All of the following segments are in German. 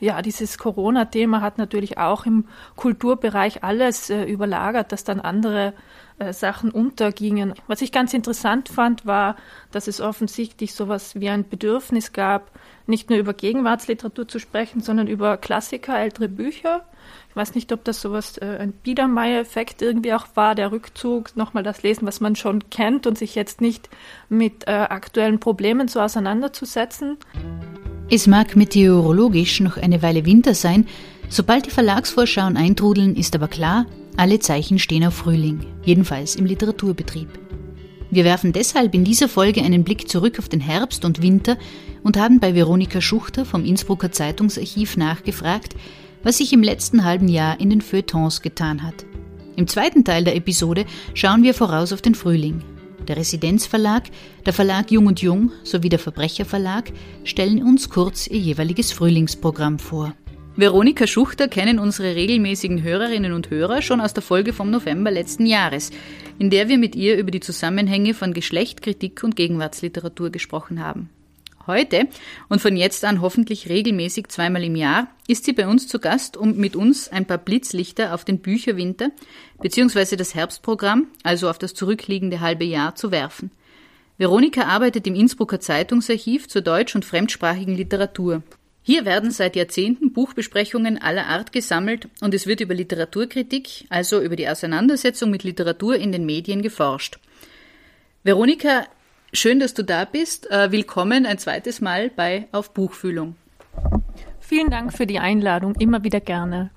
Ja, dieses Corona-Thema hat natürlich auch im Kulturbereich alles äh, überlagert, dass dann andere äh, Sachen untergingen. Was ich ganz interessant fand, war, dass es offensichtlich sowas wie ein Bedürfnis gab, nicht nur über Gegenwartsliteratur zu sprechen, sondern über Klassiker, ältere Bücher. Ich weiß nicht, ob das sowas äh, ein Biedermeier-Effekt irgendwie auch war, der Rückzug, nochmal das Lesen, was man schon kennt und sich jetzt nicht mit äh, aktuellen Problemen so auseinanderzusetzen. Es mag meteorologisch noch eine Weile Winter sein, sobald die Verlagsvorschauen eintrudeln, ist aber klar, alle Zeichen stehen auf Frühling, jedenfalls im Literaturbetrieb. Wir werfen deshalb in dieser Folge einen Blick zurück auf den Herbst und Winter und haben bei Veronika Schuchter vom Innsbrucker Zeitungsarchiv nachgefragt, was sich im letzten halben Jahr in den Feuilletons getan hat. Im zweiten Teil der Episode schauen wir voraus auf den Frühling. Der Residenzverlag, der Verlag Jung und Jung sowie der Verbrecherverlag stellen uns kurz ihr jeweiliges Frühlingsprogramm vor. Veronika Schuchter kennen unsere regelmäßigen Hörerinnen und Hörer schon aus der Folge vom November letzten Jahres, in der wir mit ihr über die Zusammenhänge von Geschlecht, Kritik und Gegenwartsliteratur gesprochen haben. Heute und von jetzt an hoffentlich regelmäßig zweimal im Jahr ist sie bei uns zu Gast, um mit uns ein paar Blitzlichter auf den Bücherwinter bzw. das Herbstprogramm, also auf das zurückliegende halbe Jahr, zu werfen. Veronika arbeitet im Innsbrucker Zeitungsarchiv zur deutsch- und fremdsprachigen Literatur. Hier werden seit Jahrzehnten Buchbesprechungen aller Art gesammelt und es wird über Literaturkritik, also über die Auseinandersetzung mit Literatur in den Medien geforscht. Veronika Schön, dass du da bist. Äh, willkommen ein zweites Mal bei Auf Buchfühlung. Vielen Dank für die Einladung, immer wieder gerne.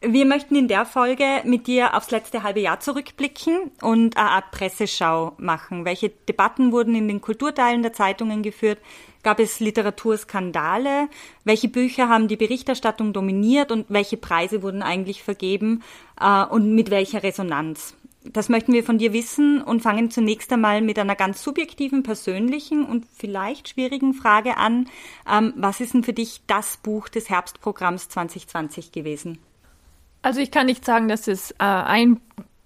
Wir möchten in der Folge mit dir aufs letzte halbe Jahr zurückblicken und eine Art Presseschau machen. Welche Debatten wurden in den Kulturteilen der Zeitungen geführt? Gab es Literaturskandale? Welche Bücher haben die Berichterstattung dominiert und welche Preise wurden eigentlich vergeben äh, und mit welcher Resonanz? Das möchten wir von dir wissen und fangen zunächst einmal mit einer ganz subjektiven, persönlichen und vielleicht schwierigen Frage an. Ähm, was ist denn für dich das Buch des Herbstprogramms 2020 gewesen? Also ich kann nicht sagen, dass es äh, ein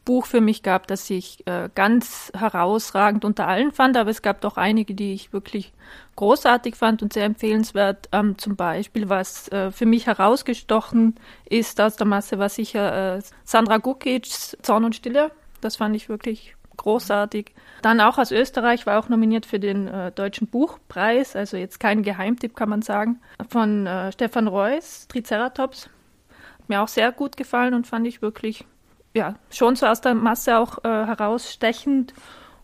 Buch für mich gab, das ich äh, ganz herausragend unter allen fand, aber es gab doch einige, die ich wirklich großartig fand und sehr empfehlenswert. Ähm, zum Beispiel, was äh, für mich herausgestochen ist aus der Masse, war sicher äh, Sandra Gukic's Zorn und Stille das fand ich wirklich großartig. Dann auch aus Österreich war auch nominiert für den äh, Deutschen Buchpreis, also jetzt kein Geheimtipp, kann man sagen, von äh, Stefan Reuss, Triceratops. Hat mir auch sehr gut gefallen und fand ich wirklich, ja, schon so aus der Masse auch äh, herausstechend.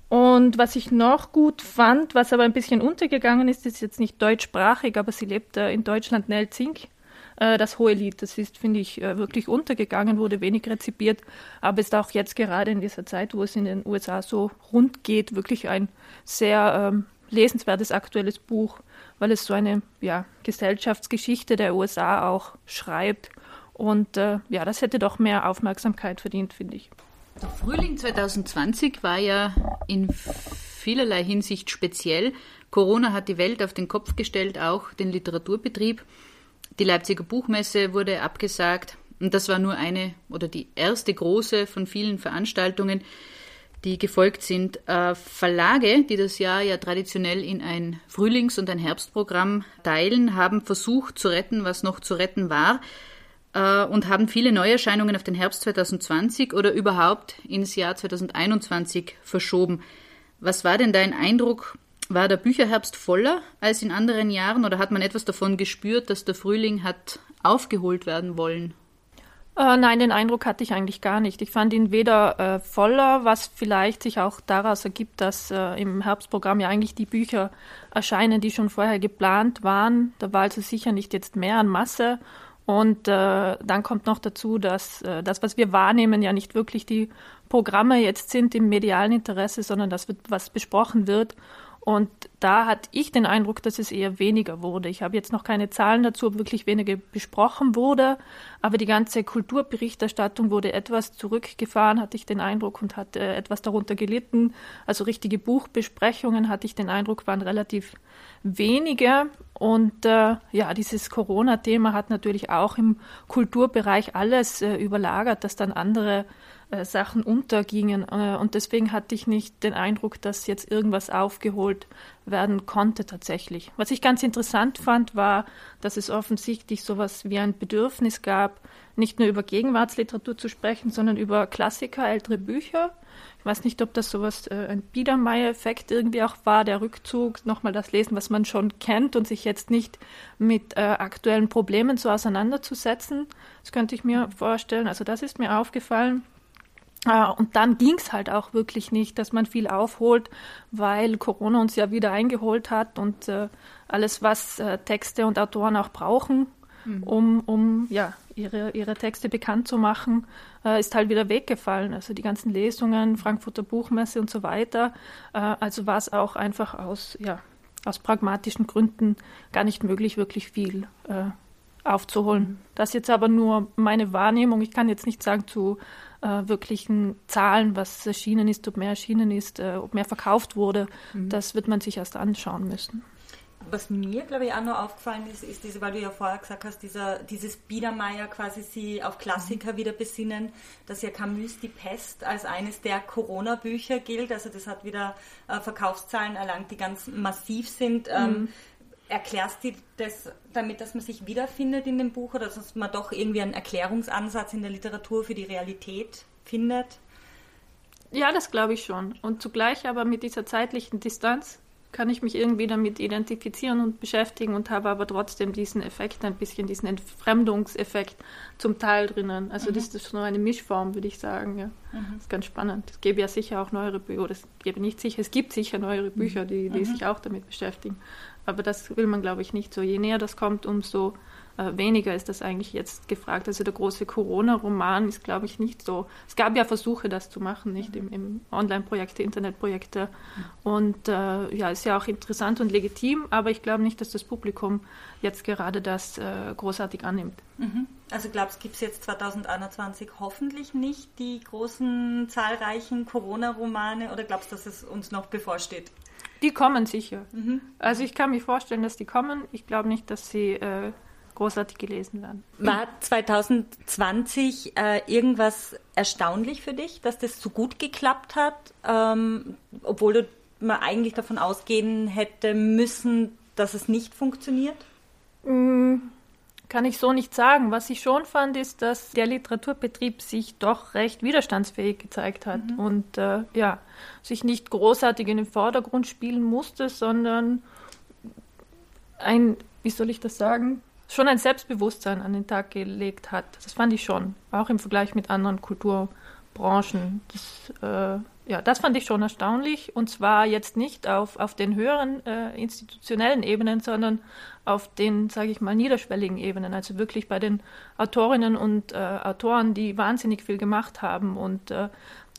Und was ich noch gut fand, was aber ein bisschen untergegangen ist, ist jetzt nicht deutschsprachig, aber sie lebt äh, in Deutschland, Nell Zink äh, das hohe Lied. Das ist, finde ich, äh, wirklich untergegangen, wurde wenig rezipiert, aber ist auch jetzt gerade in dieser Zeit, wo es in den USA so rund geht, wirklich ein sehr ähm, lesenswertes aktuelles Buch, weil es so eine ja, Gesellschaftsgeschichte der USA auch schreibt. Und äh, ja, das hätte doch mehr Aufmerksamkeit verdient, finde ich. Der Frühling 2020 war ja in vielerlei Hinsicht speziell. Corona hat die Welt auf den Kopf gestellt, auch den Literaturbetrieb. Die Leipziger Buchmesse wurde abgesagt und das war nur eine oder die erste große von vielen Veranstaltungen, die gefolgt sind. Äh, Verlage, die das Jahr ja traditionell in ein Frühlings- und ein Herbstprogramm teilen, haben versucht zu retten, was noch zu retten war äh, und haben viele Neuerscheinungen auf den Herbst 2020 oder überhaupt ins Jahr 2021 verschoben. Was war denn dein Eindruck war der Bücherherbst voller als in anderen Jahren oder hat man etwas davon gespürt, dass der Frühling hat aufgeholt werden wollen? Äh, nein, den Eindruck hatte ich eigentlich gar nicht. Ich fand ihn weder äh, voller, was vielleicht sich auch daraus ergibt, dass äh, im Herbstprogramm ja eigentlich die Bücher erscheinen, die schon vorher geplant waren. Da war also sicher nicht jetzt mehr an Masse. Und äh, dann kommt noch dazu, dass äh, das, was wir wahrnehmen, ja nicht wirklich die Programme jetzt sind im medialen Interesse, sondern das, was besprochen wird. Und da hatte ich den Eindruck, dass es eher weniger wurde. Ich habe jetzt noch keine Zahlen dazu, ob wirklich weniger besprochen wurde, aber die ganze Kulturberichterstattung wurde etwas zurückgefahren, hatte ich den Eindruck, und hat äh, etwas darunter gelitten. Also richtige Buchbesprechungen, hatte ich den Eindruck, waren relativ wenige. Und äh, ja, dieses Corona-Thema hat natürlich auch im Kulturbereich alles äh, überlagert, dass dann andere Sachen untergingen. Äh, und deswegen hatte ich nicht den Eindruck, dass jetzt irgendwas aufgeholt werden konnte tatsächlich. Was ich ganz interessant fand, war, dass es offensichtlich sowas wie ein Bedürfnis gab, nicht nur über Gegenwartsliteratur zu sprechen, sondern über Klassiker, ältere Bücher. Ich weiß nicht, ob das sowas äh, ein Biedermeier-Effekt irgendwie auch war, der Rückzug, nochmal das Lesen, was man schon kennt und sich jetzt nicht mit äh, aktuellen Problemen so auseinanderzusetzen. Das könnte ich mir vorstellen. Also das ist mir aufgefallen. Uh, und dann ging's halt auch wirklich nicht, dass man viel aufholt, weil Corona uns ja wieder eingeholt hat und uh, alles, was uh, Texte und Autoren auch brauchen, mhm. um, um ja, ihre, ihre Texte bekannt zu machen, äh, ist halt wieder weggefallen. Also die ganzen Lesungen, Frankfurter Buchmesse und so weiter. Äh, also war es auch einfach aus, ja, aus pragmatischen Gründen gar nicht möglich, wirklich viel äh, aufzuholen. Das ist jetzt aber nur meine Wahrnehmung. Ich kann jetzt nicht sagen zu äh, wirklichen Zahlen, was erschienen ist, ob mehr erschienen ist, äh, ob mehr verkauft wurde. Mhm. Das wird man sich erst anschauen müssen. Was mir, glaube ich, auch noch aufgefallen ist, ist diese, weil du ja vorher gesagt hast, dieser, dieses Biedermeier quasi sie auf Klassiker mhm. wieder besinnen, dass ja Camus die Pest als eines der Corona-Bücher gilt. Also das hat wieder äh, Verkaufszahlen erlangt, die ganz massiv sind. Ähm, mhm. Erklärst du das damit, dass man sich wiederfindet in dem Buch oder dass man doch irgendwie einen Erklärungsansatz in der Literatur für die Realität findet? Ja, das glaube ich schon. Und zugleich aber mit dieser zeitlichen Distanz kann ich mich irgendwie damit identifizieren und beschäftigen und habe aber trotzdem diesen Effekt, ein bisschen diesen Entfremdungseffekt zum Teil drinnen. Also mhm. das ist nur eine Mischform, würde ich sagen. Ja. Mhm. Das ist ganz spannend. Es gäbe ja sicher auch neuere Bücher, oder es gäbe nicht sicher, es gibt sicher neuere Bücher, die, die mhm. sich auch damit beschäftigen. Aber das will man, glaube ich, nicht so. Je näher das kommt, umso äh, weniger ist das eigentlich jetzt gefragt. Also der große Corona-Roman ist, glaube ich, nicht so. Es gab ja Versuche, das zu machen, nicht im, im Online-Projekte, Internetprojekte. Und äh, ja, ist ja auch interessant und legitim, aber ich glaube nicht, dass das Publikum jetzt gerade das äh, großartig annimmt. Mhm. Also glaubst, gibt es jetzt 2021 hoffentlich nicht die großen, zahlreichen Corona-Romane oder glaubst du, dass es uns noch bevorsteht? Die kommen sicher. Mhm. Also ich kann mir vorstellen, dass die kommen. Ich glaube nicht, dass sie äh, großartig gelesen werden. War 2020 äh, irgendwas erstaunlich für dich, dass das so gut geklappt hat, ähm, obwohl du man eigentlich davon ausgehen hätte müssen, dass es nicht funktioniert? Mm, kann ich so nicht sagen. Was ich schon fand, ist, dass der Literaturbetrieb sich doch recht widerstandsfähig gezeigt hat mhm. und äh, ja, sich nicht großartig in den Vordergrund spielen musste, sondern ein, wie soll ich das sagen, schon ein Selbstbewusstsein an den Tag gelegt hat. Das fand ich schon, auch im Vergleich mit anderen Kulturbranchen. Das, äh, ja, das fand ich schon erstaunlich und zwar jetzt nicht auf, auf den höheren äh, institutionellen Ebenen, sondern auf den, sage ich mal, niederschwelligen Ebenen, also wirklich bei den Autorinnen und äh, Autoren, die wahnsinnig viel gemacht haben und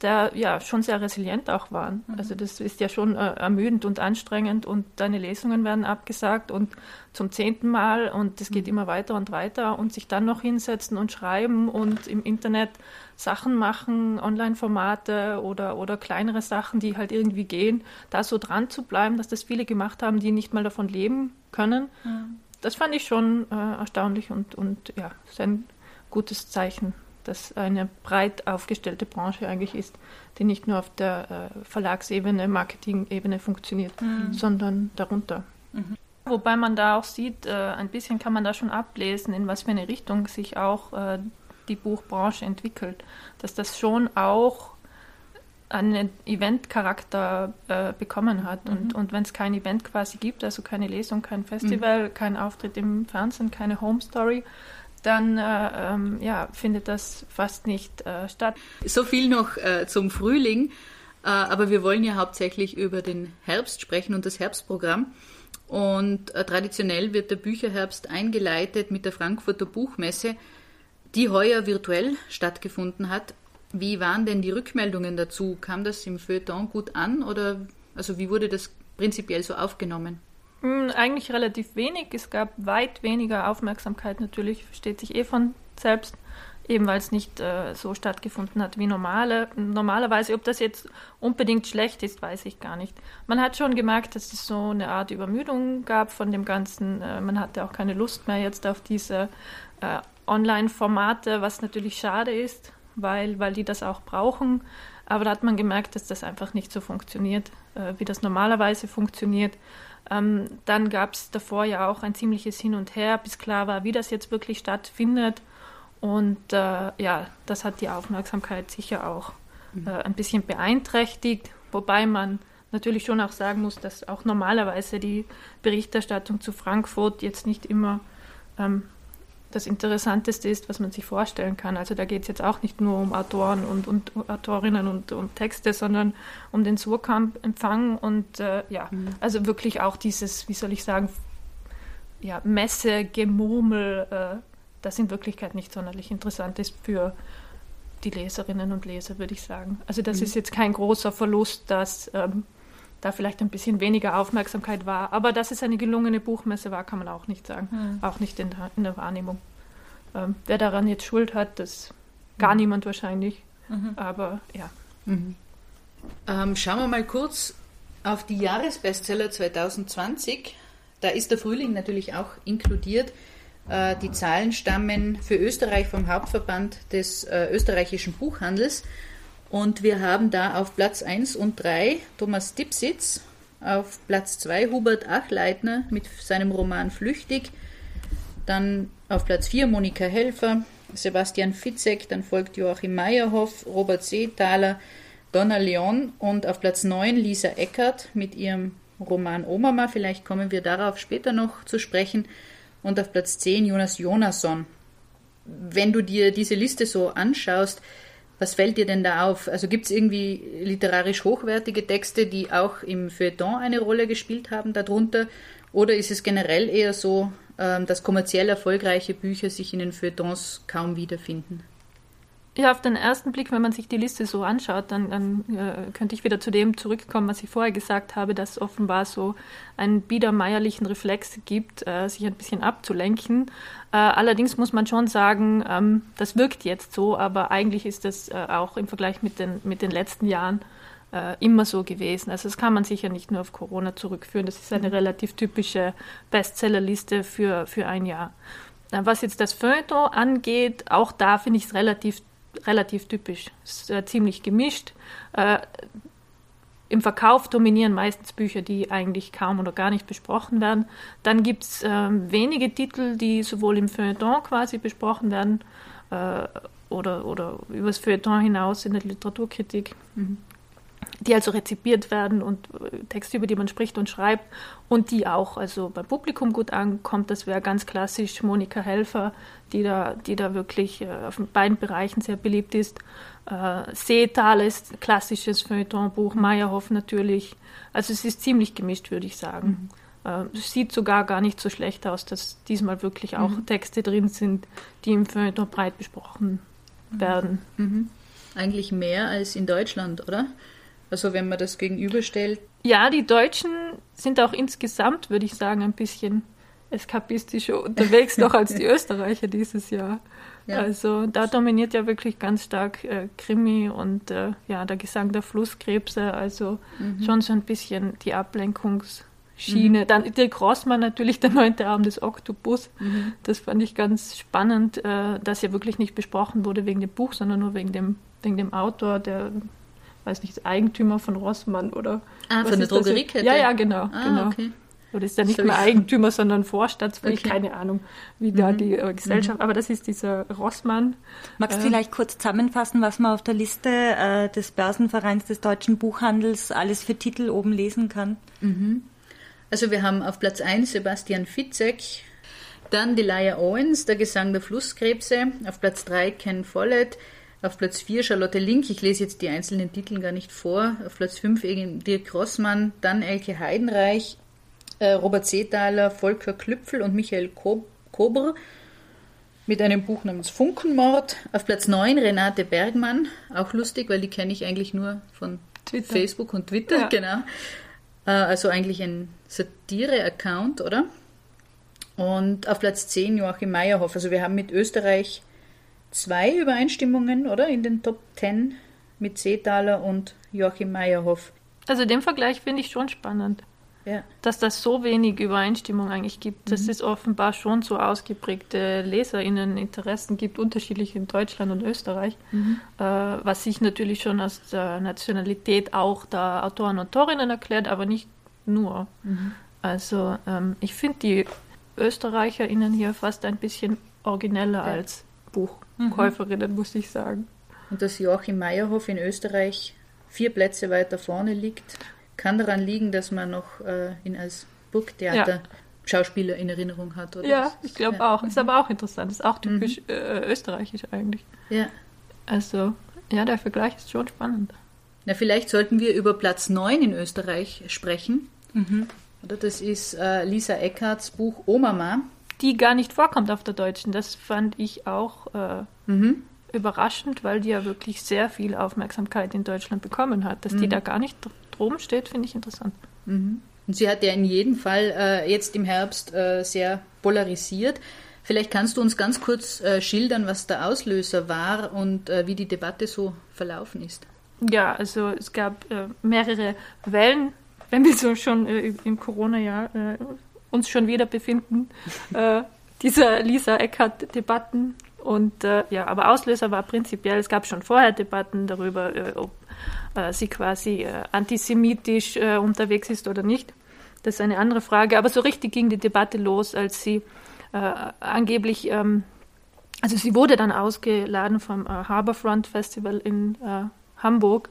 der ja schon sehr resilient auch waren. Mhm. Also das ist ja schon äh, ermüdend und anstrengend und deine Lesungen werden abgesagt und zum zehnten Mal und es geht mhm. immer weiter und weiter und sich dann noch hinsetzen und schreiben und im Internet Sachen machen, Online-Formate oder, oder kleinere Sachen, die halt irgendwie gehen, da so dran zu bleiben, dass das viele gemacht haben, die nicht mal davon leben können. Mhm. Das fand ich schon äh, erstaunlich und, und ja, ist ein gutes Zeichen das eine breit aufgestellte Branche eigentlich ist, die nicht nur auf der äh, Verlagsebene, Marketingebene funktioniert, mhm. sondern darunter. Mhm. Wobei man da auch sieht, äh, ein bisschen kann man da schon ablesen, in was für eine Richtung sich auch äh, die Buchbranche entwickelt. Dass das schon auch einen Eventcharakter äh, bekommen hat. Mhm. Und, und wenn es kein Event quasi gibt, also keine Lesung, kein Festival, mhm. kein Auftritt im Fernsehen, keine Home Story, dann äh, ähm, ja, findet das fast nicht äh, statt. So viel noch äh, zum Frühling, äh, aber wir wollen ja hauptsächlich über den Herbst sprechen und das Herbstprogramm. Und äh, traditionell wird der Bücherherbst eingeleitet mit der Frankfurter Buchmesse, die heuer virtuell stattgefunden hat. Wie waren denn die Rückmeldungen dazu? Kam das im Feuilleton gut an oder also wie wurde das prinzipiell so aufgenommen? Hm, eigentlich relativ wenig. Es gab weit weniger Aufmerksamkeit natürlich, versteht sich eh von selbst, eben weil es nicht äh, so stattgefunden hat wie normale. Normalerweise, ob das jetzt unbedingt schlecht ist, weiß ich gar nicht. Man hat schon gemerkt, dass es so eine Art Übermüdung gab von dem Ganzen. Äh, man hatte auch keine Lust mehr jetzt auf diese äh, Online-Formate, was natürlich schade ist. weil, weil die das auch brauchen. Aber da hat man gemerkt, dass das einfach nicht so funktioniert, äh, wie das normalerweise funktioniert. Ähm, dann gab es davor ja auch ein ziemliches Hin und Her, bis klar war, wie das jetzt wirklich stattfindet. Und äh, ja, das hat die Aufmerksamkeit sicher auch mhm. äh, ein bisschen beeinträchtigt, wobei man natürlich schon auch sagen muss, dass auch normalerweise die Berichterstattung zu Frankfurt jetzt nicht immer ähm, das Interessanteste ist, was man sich vorstellen kann. Also da geht es jetzt auch nicht nur um Autoren und, und Autorinnen und, und, Texte, sondern um den Surkamp-Empfang und äh, ja, mhm. also wirklich auch dieses, wie soll ich sagen, ja, Messe, Gemurmel, äh, das in Wirklichkeit nicht sonderlich interessant ist für die Leserinnen und Leser, würde ich sagen. Also das mhm. ist jetzt kein großer Verlust, dass ähm, da vielleicht ein bisschen weniger Aufmerksamkeit war. Aber dass es eine gelungene Buchmesse war, kann man auch nicht sagen. Mhm. Auch nicht in der, in der Wahrnehmung. Ähm, wer daran jetzt Schuld hat, das gar mhm. niemand wahrscheinlich. Mhm. Aber ja. Mhm. Ähm, schauen wir mal kurz auf die Jahresbestseller 2020. Da ist der Frühling natürlich auch inkludiert. Äh, die Zahlen stammen für Österreich vom Hauptverband des äh, österreichischen Buchhandels. Und wir haben da auf Platz 1 und 3 Thomas Dipsitz, auf Platz 2 Hubert Achleitner mit seinem Roman Flüchtig, dann auf Platz 4 Monika Helfer, Sebastian Fitzek, dann folgt Joachim Meyerhoff, Robert Seethaler, Donna Leon und auf Platz 9 Lisa Eckert mit ihrem Roman Omama, vielleicht kommen wir darauf später noch zu sprechen, und auf Platz 10 Jonas Jonasson. Wenn du dir diese Liste so anschaust, was fällt dir denn da auf? Also gibt es irgendwie literarisch hochwertige Texte, die auch im Feuilleton eine Rolle gespielt haben darunter? Oder ist es generell eher so, ähm, dass kommerziell erfolgreiche Bücher sich in den Feuilletons kaum wiederfinden? Ja, auf den ersten Blick, wenn man sich die Liste so anschaut, dann, dann äh, könnte ich wieder zu dem zurückkommen, was ich vorher gesagt habe, dass offenbar so einen biedermeierlichen Reflex gibt, äh, sich ein bisschen abzulenken. Äh, allerdings muss man schon sagen, ähm, das wirkt jetzt so, aber eigentlich ist das äh, auch im Vergleich mit den, mit den letzten Jahren äh, immer so gewesen. Also das kann man sicher nicht nur auf Corona zurückführen. Das ist eine mhm. relativ typische Bestsellerliste für, für ein Jahr. Äh, was jetzt das Feuilleton angeht, auch da finde ich es relativ relativ typisch. Ist äh, ziemlich gemischt. Äh, Im Verkauf dominieren meistens Bücher, die eigentlich kaum oder gar nicht besprochen werden. Dann gibt es äh, wenige Titel, die sowohl im Feuilleton quasi besprochen werden äh, oder, oder übers Feuilleton hinaus in der Literaturkritik. Mhm die also rezipiert werden und äh, Texte, über die man spricht und schreibt und die auch also beim Publikum gut ankommt. Das wäre ganz klassisch Monika Helfer, die da, die da wirklich äh, auf beiden Bereichen sehr beliebt ist. Äh, Seetal ist klassisches Feuilletonbuch, Meyerhoff natürlich. Also es ist ziemlich gemischt, würde ich sagen. Mhm. Äh, es sieht sogar gar nicht so schlecht aus, dass diesmal wirklich auch mhm. Texte drin sind, die im Feuilleton breit besprochen mhm. werden. Mhm. Eigentlich mehr als in Deutschland, oder? Also wenn man das gegenüberstellt. Ja, die Deutschen sind auch insgesamt, würde ich sagen, ein bisschen eskapistischer unterwegs noch als die Österreicher dieses Jahr. Ja. Also da dominiert ja wirklich ganz stark äh, Krimi und äh, ja, der Gesang der Flusskrebse, also mhm. schon so ein bisschen die Ablenkungsschiene. Mhm. Dann Dirk Rossmann natürlich, der neunte Arm des Oktopus. Mhm. Das fand ich ganz spannend, äh, dass ja wirklich nicht besprochen wurde wegen dem Buch, sondern nur wegen dem, wegen dem Autor, der weiß nicht, Eigentümer von Rossmann oder. Ah, von der Drogeriekette? Ja, ja, genau. Ah, genau. Okay. Oder ist ja nicht mehr Eigentümer, sondern Vorstandsmitglied, okay. keine Ahnung, wie da mhm. die äh, Gesellschaft, mhm. aber das ist dieser Rossmann. Magst du äh, vielleicht kurz zusammenfassen, was man auf der Liste äh, des Börsenvereins des deutschen Buchhandels alles für Titel oben lesen kann? Mhm. Also wir haben auf Platz 1 Sebastian Fitzek, dann Delia Owens, der Gesang der Flusskrebse, auf Platz 3 Ken Follett, auf Platz 4 Charlotte Link, ich lese jetzt die einzelnen Titel gar nicht vor. Auf Platz 5 Dirk Rossmann, dann Elke Heidenreich, äh, Robert Seethaler, Volker Klüpfel und Michael Kobr mit einem Buch namens Funkenmord. Auf Platz 9 Renate Bergmann, auch lustig, weil die kenne ich eigentlich nur von Twitter. Facebook und Twitter, ja. genau. Äh, also eigentlich ein Satire-Account, oder? Und auf Platz 10 Joachim Meyerhoff. Also wir haben mit Österreich zwei Übereinstimmungen, oder? In den Top Ten mit Seethaler und Joachim Meyerhoff. Also den Vergleich finde ich schon spannend. ja. dass das so wenig Übereinstimmung eigentlich gibt, dass mhm. es offenbar schon so ausgeprägte LeserInneninteressen gibt, unterschiedlich in Deutschland und Österreich, mhm. äh, was sich natürlich schon aus der Nationalität auch der Autoren und Autorinnen erklärt, aber nicht nur. Mhm. Also ähm, ich finde die ÖsterreicherInnen hier fast ein bisschen origineller ja. als Buchkäuferinnen, mhm. muss ich sagen. Und dass Joachim Meyerhoff in Österreich vier Plätze weiter vorne liegt, kann daran liegen, dass man noch äh, ihn als Burgtheater ja. Schauspieler in Erinnerung hat. Oder? Ja, ich glaube ja. auch. Ist aber auch interessant. Ist auch typisch mhm. äh, österreichisch eigentlich. Ja. Also, ja, der Vergleich ist schon spannend. Na, vielleicht sollten wir über Platz 9 in Österreich sprechen. Mhm. Oder das ist äh, Lisa Eckarts Buch Omama. Die gar nicht vorkommt auf der deutschen. Das fand ich auch äh, mhm. überraschend, weil die ja wirklich sehr viel Aufmerksamkeit in Deutschland bekommen hat. Dass die mhm. da gar nicht drum steht, finde ich interessant. Mhm. Und sie hat ja in jedem Fall äh, jetzt im Herbst äh, sehr polarisiert. Vielleicht kannst du uns ganz kurz äh, schildern, was der Auslöser war und äh, wie die Debatte so verlaufen ist. Ja, also es gab äh, mehrere Wellen, wenn wir so schon äh, im Corona-Jahr uns schon wieder befinden, dieser Lisa Eckhardt-Debatten. Und ja, aber Auslöser war prinzipiell, es gab schon vorher Debatten darüber, ob äh, sie quasi äh, antisemitisch äh, unterwegs ist oder nicht. Das ist eine andere Frage. Aber so richtig ging die Debatte los, als sie äh, angeblich, ähm, also sie wurde dann ausgeladen vom äh, Harbourfront Festival in äh, Hamburg,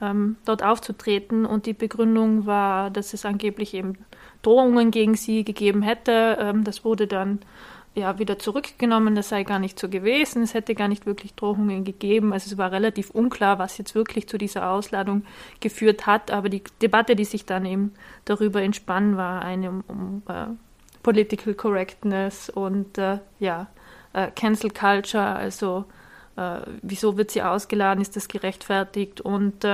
ähm, dort aufzutreten. Und die Begründung war, dass es angeblich eben Drohungen gegen sie gegeben hätte. Ähm, das wurde dann ja, wieder zurückgenommen, das sei gar nicht so gewesen, es hätte gar nicht wirklich Drohungen gegeben. Also es war relativ unklar, was jetzt wirklich zu dieser Ausladung geführt hat. Aber die Debatte, die sich dann eben darüber entspann, war eine um, um uh, Political Correctness und uh, ja, uh, Cancel Culture, also wieso wird sie ausgeladen, ist das gerechtfertigt? Und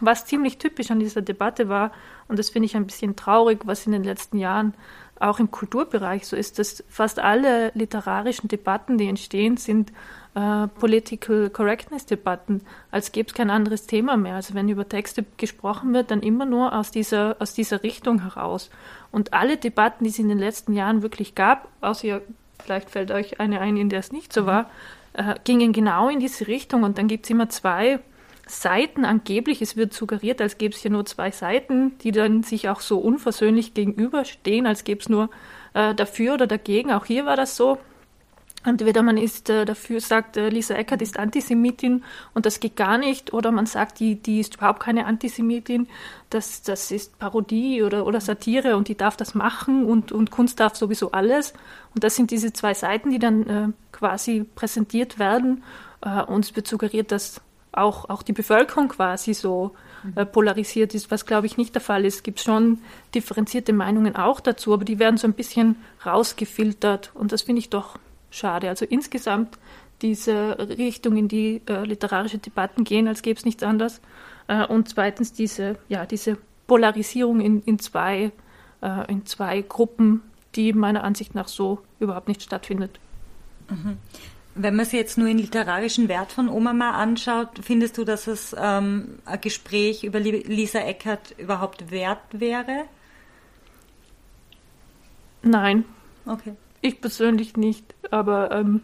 was ziemlich typisch an dieser Debatte war, und das finde ich ein bisschen traurig, was in den letzten Jahren auch im Kulturbereich so ist, dass fast alle literarischen Debatten, die entstehen, sind äh, Political Correctness-Debatten, als gäbe es kein anderes Thema mehr. Also wenn über Texte gesprochen wird, dann immer nur aus dieser, aus dieser Richtung heraus. Und alle Debatten, die es in den letzten Jahren wirklich gab, außer vielleicht fällt euch eine ein, in der es nicht so mhm. war, äh, gingen genau in diese Richtung. Und dann gibt es immer zwei Seiten angeblich, es wird suggeriert, als gäbe es hier nur zwei Seiten, die dann sich auch so unversöhnlich gegenüberstehen, als gäbe es nur äh, dafür oder dagegen. Auch hier war das so. Entweder man ist äh, dafür, sagt, äh, Lisa Eckert ist Antisemitin und das geht gar nicht, oder man sagt, die, die ist überhaupt keine Antisemitin, das, das ist Parodie oder, oder Satire und die darf das machen und, und Kunst darf sowieso alles. Und das sind diese zwei Seiten, die dann äh, quasi präsentiert werden. Äh, und es wird suggeriert, dass auch, auch die Bevölkerung quasi so äh, polarisiert ist, was glaube ich nicht der Fall ist. Es gibt schon differenzierte Meinungen auch dazu, aber die werden so ein bisschen rausgefiltert und das finde ich doch schade. Also insgesamt diese Richtung, in die äh, literarische Debatten gehen, als gäbe es nichts anderes. Äh, und zweitens diese, ja, diese Polarisierung in, in, zwei, äh, in zwei Gruppen, die meiner Ansicht nach so überhaupt nicht stattfindet. Mhm. Wenn man sich jetzt nur den literarischen Wert von Omama anschaut, findest du, dass es ähm, ein Gespräch über Lisa Eckert überhaupt wert wäre? Nein. Okay. Ich persönlich nicht, aber ähm,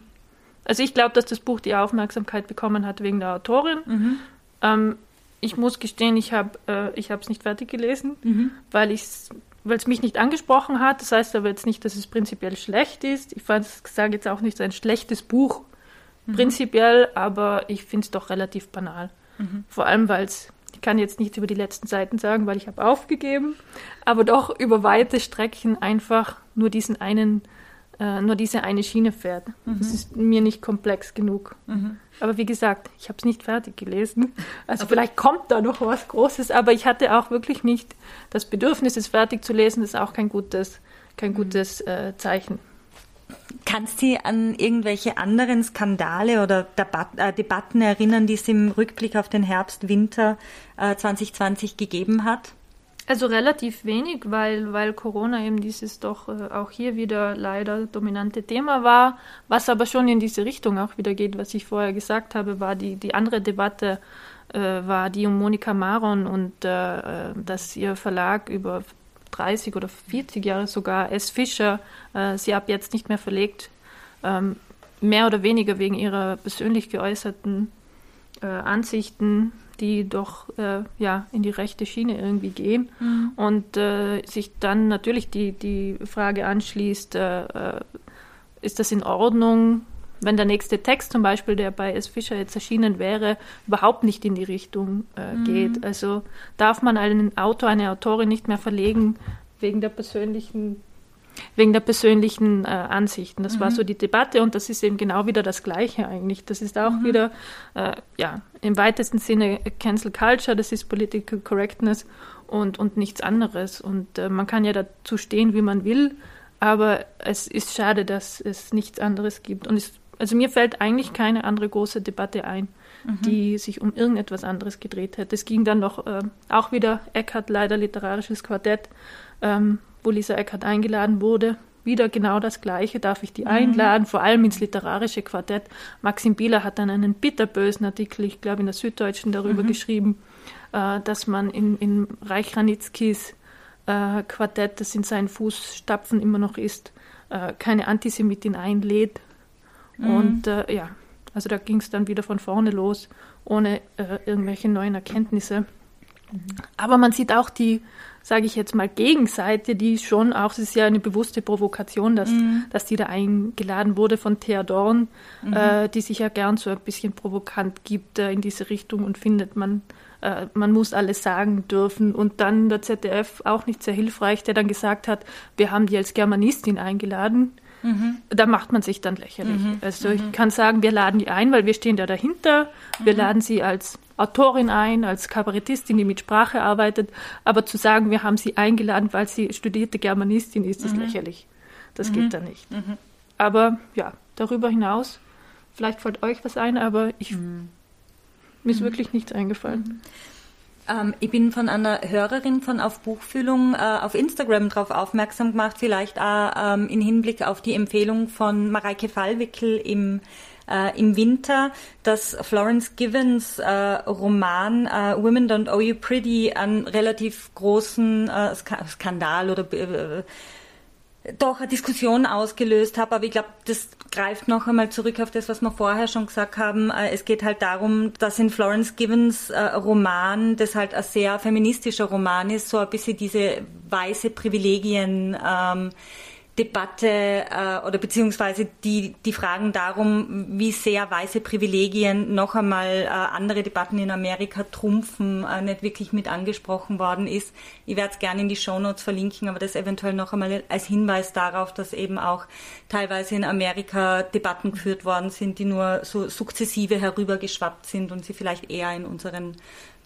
also ich glaube, dass das Buch die Aufmerksamkeit bekommen hat wegen der Autorin. Mhm. Ähm, ich muss gestehen, ich habe äh, ich es nicht fertig gelesen, mhm. weil ich weil es mich nicht angesprochen hat. Das heißt aber jetzt nicht, dass es prinzipiell schlecht ist. Ich sage jetzt auch nicht ein schlechtes Buch mhm. prinzipiell, aber ich finde es doch relativ banal. Mhm. Vor allem, weil es, ich kann jetzt nichts über die letzten Seiten sagen, weil ich habe aufgegeben, aber doch über weite Strecken einfach nur diesen einen äh, nur diese eine Schiene fährt. Mhm. Das ist mir nicht komplex genug. Mhm. Aber wie gesagt, ich habe es nicht fertig gelesen. Also aber vielleicht kommt da noch was Großes, aber ich hatte auch wirklich nicht das Bedürfnis, es fertig zu lesen. Das ist auch kein gutes, kein mhm. gutes äh, Zeichen. Kannst du dich an irgendwelche anderen Skandale oder Debat äh, Debatten erinnern, die es im Rückblick auf den Herbst, Winter äh, 2020 gegeben hat? Also relativ wenig, weil, weil Corona eben dieses doch äh, auch hier wieder leider dominante Thema war. Was aber schon in diese Richtung auch wieder geht, was ich vorher gesagt habe, war die, die andere Debatte, äh, war die um Monika Maron und äh, dass ihr Verlag über 30 oder 40 Jahre sogar S. Fischer äh, sie ab jetzt nicht mehr verlegt, ähm, mehr oder weniger wegen ihrer persönlich geäußerten äh, Ansichten, die doch äh, ja in die rechte Schiene irgendwie gehen mhm. und äh, sich dann natürlich die die Frage anschließt, äh, äh, ist das in Ordnung? wenn der nächste Text zum Beispiel, der bei S. Fischer jetzt erschienen wäre, überhaupt nicht in die Richtung äh, mhm. geht. Also darf man einen Autor, eine Autorin nicht mehr verlegen wegen der persönlichen wegen der persönlichen äh, Ansichten. Das mhm. war so die Debatte und das ist eben genau wieder das Gleiche eigentlich. Das ist auch mhm. wieder, äh, ja, im weitesten Sinne Cancel Culture, das ist Political Correctness und, und nichts anderes. Und äh, man kann ja dazu stehen, wie man will, aber es ist schade, dass es nichts anderes gibt. Und es also mir fällt eigentlich keine andere große Debatte ein, mhm. die sich um irgendetwas anderes gedreht hätte. Es ging dann noch äh, auch wieder Eckhardt, leider literarisches Quartett, ähm, wo Lisa Eckhardt eingeladen wurde. Wieder genau das Gleiche, darf ich die mhm. einladen, vor allem ins literarische Quartett. Maxim Bieler hat dann einen bitterbösen Artikel, ich glaube in der Süddeutschen, darüber mhm. geschrieben, äh, dass man in, in Reich Ranitzkis äh, Quartett, das in seinen Fußstapfen immer noch ist, äh, keine Antisemitin einlädt, Mhm. Und äh, ja, also da ging es dann wieder von vorne los, ohne äh, irgendwelche neuen Erkenntnisse. Aber man sieht auch die, sage ich jetzt mal, Gegenseite, die schon auch, es ist ja eine bewusste Provokation, dass, mhm. dass die da eingeladen wurde von Thea Dorn, mhm. äh, die sich ja gern so ein bisschen provokant gibt äh, in diese Richtung und findet, man, äh, man muss alles sagen dürfen. Und dann der ZDF auch nicht sehr hilfreich, der dann gesagt hat, wir haben die als Germanistin eingeladen. Mhm. Da macht man sich dann lächerlich. Mhm. Also ich mhm. kann sagen, wir laden die ein, weil wir stehen da dahinter. Wir mhm. laden sie als Autorin ein, als Kabarettistin, die mit Sprache arbeitet. Aber zu sagen, wir haben sie eingeladen, weil sie studierte Germanistin ist, ist mhm. lächerlich. Das geht da nicht. Aber ja, darüber hinaus, vielleicht fällt euch was ein, aber ich, mir ist wirklich nichts eingefallen. Ähm, ich bin von einer Hörerin von Auf Buchfühlung äh, auf Instagram darauf aufmerksam gemacht, vielleicht auch ähm, in Hinblick auf die Empfehlung von Mareike Fallwickel im äh, im Winter, dass Florence Givens äh, Roman äh, Women Don't Owe You Pretty einen relativ großen äh, Skandal oder äh, doch eine Diskussion ausgelöst habe, aber ich glaube, das greift noch einmal zurück auf das, was wir vorher schon gesagt haben. Äh, es geht halt darum, dass in Florence Givens äh, Roman, das halt ein sehr feministischer Roman ist, so ein bisschen diese weiße Privilegien ähm, Debatte äh, oder beziehungsweise die, die Fragen darum, wie sehr weiße Privilegien noch einmal äh, andere Debatten in Amerika trumpfen, äh, nicht wirklich mit angesprochen worden ist. Ich werde es gerne in die Shownotes verlinken, aber das eventuell noch einmal als Hinweis darauf, dass eben auch teilweise in Amerika Debatten geführt worden sind, die nur so sukzessive herübergeschwappt sind und sie vielleicht eher in unseren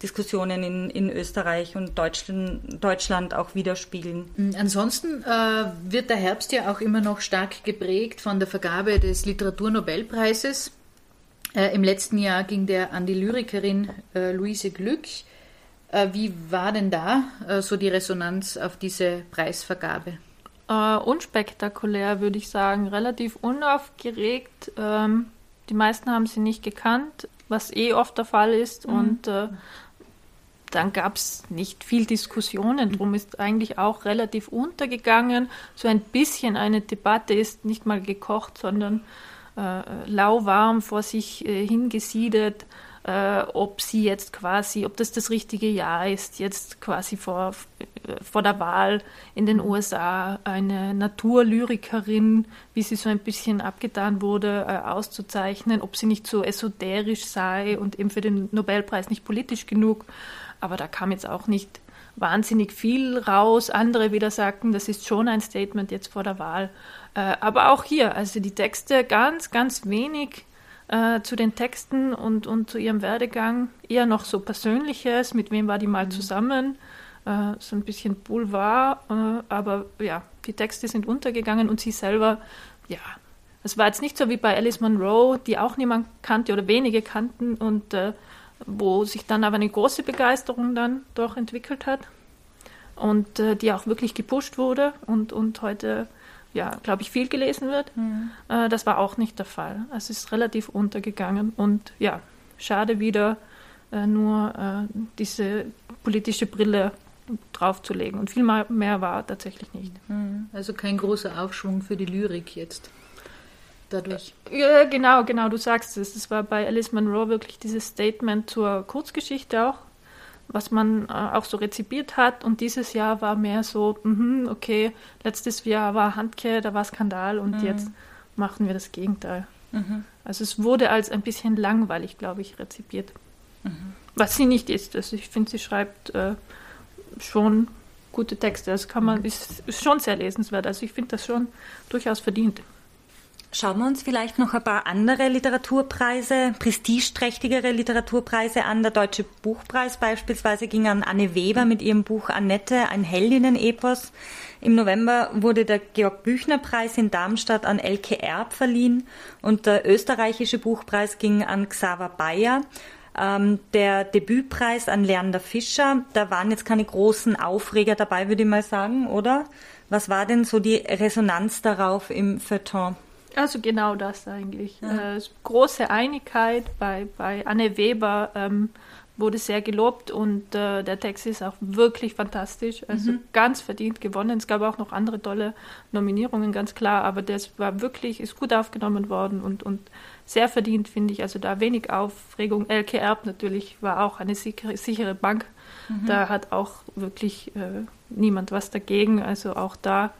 Diskussionen in, in Österreich und Deutschland, Deutschland auch widerspiegeln. Mhm. Ansonsten äh, wird der Herbst ja auch immer noch stark geprägt von der Vergabe des Literaturnobelpreises. Äh, Im letzten Jahr ging der an die Lyrikerin äh, Luise Glück. Äh, wie war denn da äh, so die Resonanz auf diese Preisvergabe? Uh, unspektakulär, würde ich sagen. Relativ unaufgeregt. Ähm, die meisten haben sie nicht gekannt, was eh oft der Fall ist. Mhm. Und äh, dann gab es nicht viel Diskussionen. Drum ist eigentlich auch relativ untergegangen. So ein bisschen eine Debatte ist nicht mal gekocht, sondern äh, lauwarm vor sich äh, hingesiedet, äh, ob sie jetzt quasi, ob das das richtige Jahr ist, jetzt quasi vor, äh, vor der Wahl in den USA eine Naturlyrikerin, wie sie so ein bisschen abgetan wurde, äh, auszuzeichnen, ob sie nicht so esoterisch sei und eben für den Nobelpreis nicht politisch genug aber da kam jetzt auch nicht wahnsinnig viel raus. Andere wieder sagten, das ist schon ein Statement jetzt vor der Wahl. Äh, aber auch hier, also die Texte ganz, ganz wenig äh, zu den Texten und, und zu ihrem Werdegang. Eher noch so Persönliches, mit wem war die mal mhm. zusammen. Äh, so ein bisschen Boulevard, äh, aber ja, die Texte sind untergegangen und sie selber, ja, es war jetzt nicht so wie bei Alice Monroe, die auch niemand kannte oder wenige kannten und äh, wo sich dann aber eine große Begeisterung dann doch entwickelt hat und äh, die auch wirklich gepusht wurde und, und heute, ja, glaube ich, viel gelesen wird. Mhm. Äh, das war auch nicht der Fall. Es ist relativ untergegangen und ja, schade wieder äh, nur äh, diese politische Brille draufzulegen. Und viel mehr war tatsächlich nicht. Mhm. Also kein großer Aufschwung für die Lyrik jetzt dadurch. Ja, genau, genau, du sagst es. Es war bei Alice Munro wirklich dieses Statement zur Kurzgeschichte auch, was man äh, auch so rezipiert hat. Und dieses Jahr war mehr so, mh, okay, letztes Jahr war Handke, da war Skandal und mhm. jetzt machen wir das Gegenteil. Mhm. Also es wurde als ein bisschen langweilig, glaube ich, rezipiert. Mhm. Was sie nicht ist. Also ich finde, sie schreibt äh, schon gute Texte. Das kann man, mhm. ist, ist schon sehr lesenswert. Also ich finde das schon durchaus verdient. Schauen wir uns vielleicht noch ein paar andere Literaturpreise, prestigeträchtigere Literaturpreise an. Der Deutsche Buchpreis beispielsweise ging an Anne Weber mit ihrem Buch Annette, ein Heldinnen-Epos. Im November wurde der Georg Büchner Preis in Darmstadt an Elke Erb verliehen und der österreichische Buchpreis ging an Xaver Bayer. Ähm, der Debütpreis an Leander Fischer, da waren jetzt keine großen Aufreger dabei, würde ich mal sagen, oder? Was war denn so die Resonanz darauf im Feuilleton? Also genau das eigentlich. Ja. Äh, große Einigkeit bei, bei Anne Weber ähm, wurde sehr gelobt und äh, der Text ist auch wirklich fantastisch. Also mhm. ganz verdient gewonnen. Es gab auch noch andere tolle Nominierungen, ganz klar, aber das war wirklich, ist gut aufgenommen worden und, und sehr verdient, finde ich. Also da wenig Aufregung. Elke Erb natürlich war auch eine sichere, sichere Bank. Mhm. Da hat auch wirklich äh, niemand was dagegen. Also auch da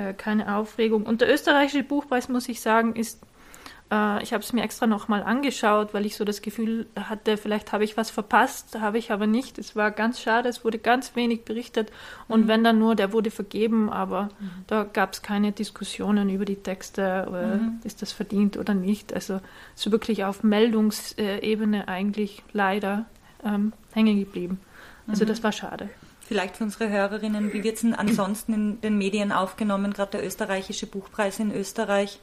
äh, keine Aufregung. Und der österreichische Buchpreis, muss ich sagen, ist, äh, ich habe es mir extra nochmal angeschaut, weil ich so das Gefühl hatte, vielleicht habe ich was verpasst, habe ich aber nicht. Es war ganz schade, es wurde ganz wenig berichtet und mhm. wenn dann nur, der wurde vergeben, aber mhm. da gab es keine Diskussionen über die Texte, äh, mhm. ist das verdient oder nicht. Also es ist wirklich auf Meldungsebene eigentlich leider ähm, hängen geblieben. Also mhm. das war schade vielleicht für unsere Hörerinnen, wie wird es denn ansonsten in den Medien aufgenommen, gerade der österreichische Buchpreis in Österreich?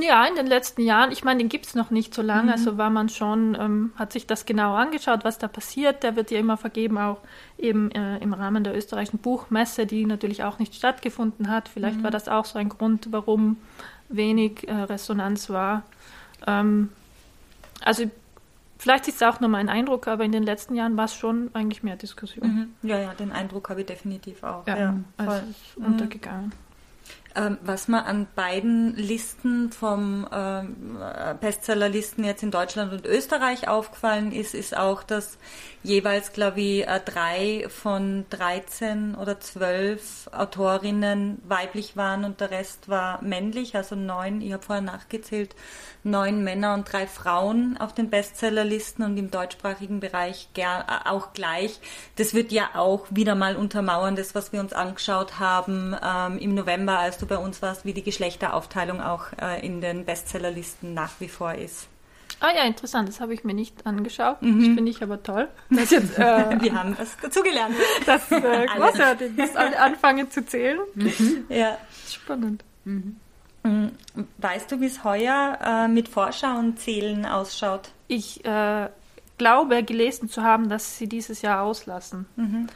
Ja, in den letzten Jahren, ich meine, den gibt es noch nicht so lange, mhm. also war man schon, ähm, hat sich das genau angeschaut, was da passiert. Der wird ja immer vergeben, auch eben äh, im Rahmen der österreichischen Buchmesse, die natürlich auch nicht stattgefunden hat. Vielleicht mhm. war das auch so ein Grund, warum wenig äh, Resonanz war. Ähm, also Vielleicht ist es auch nur mein Eindruck, aber in den letzten Jahren war es schon eigentlich mehr Diskussion. Mhm. Ja, ja, den Eindruck habe ich definitiv auch. Ja, ja also voll. ist untergegangen. Ähm, was man an beiden Listen vom ähm, Bestsellerlisten jetzt in Deutschland und Österreich aufgefallen ist, ist auch, dass jeweils, glaube ich, äh, drei von 13 oder 12 Autorinnen weiblich waren und der Rest war männlich, also neun, ich habe vorher nachgezählt, neun Männer und drei Frauen auf den Bestsellerlisten und im deutschsprachigen Bereich äh, auch gleich. Das wird ja auch wieder mal untermauern, das, was wir uns angeschaut haben ähm, im November, als du bei uns warst, wie die Geschlechteraufteilung auch äh, in den Bestsellerlisten nach wie vor ist. Ah ja, interessant, das habe ich mir nicht angeschaut. Mhm. Das finde ich aber toll. Dass jetzt, äh, Wir haben was dazugelernt. Das äh, großartig, dass alle anfangen zu zählen. Mhm. Ja. Spannend. Mhm. Mm, weißt du, wie es heuer äh, mit Vorschauenzählen ausschaut? Ich äh, glaube, gelesen zu haben, dass sie dieses Jahr auslassen. Mhm.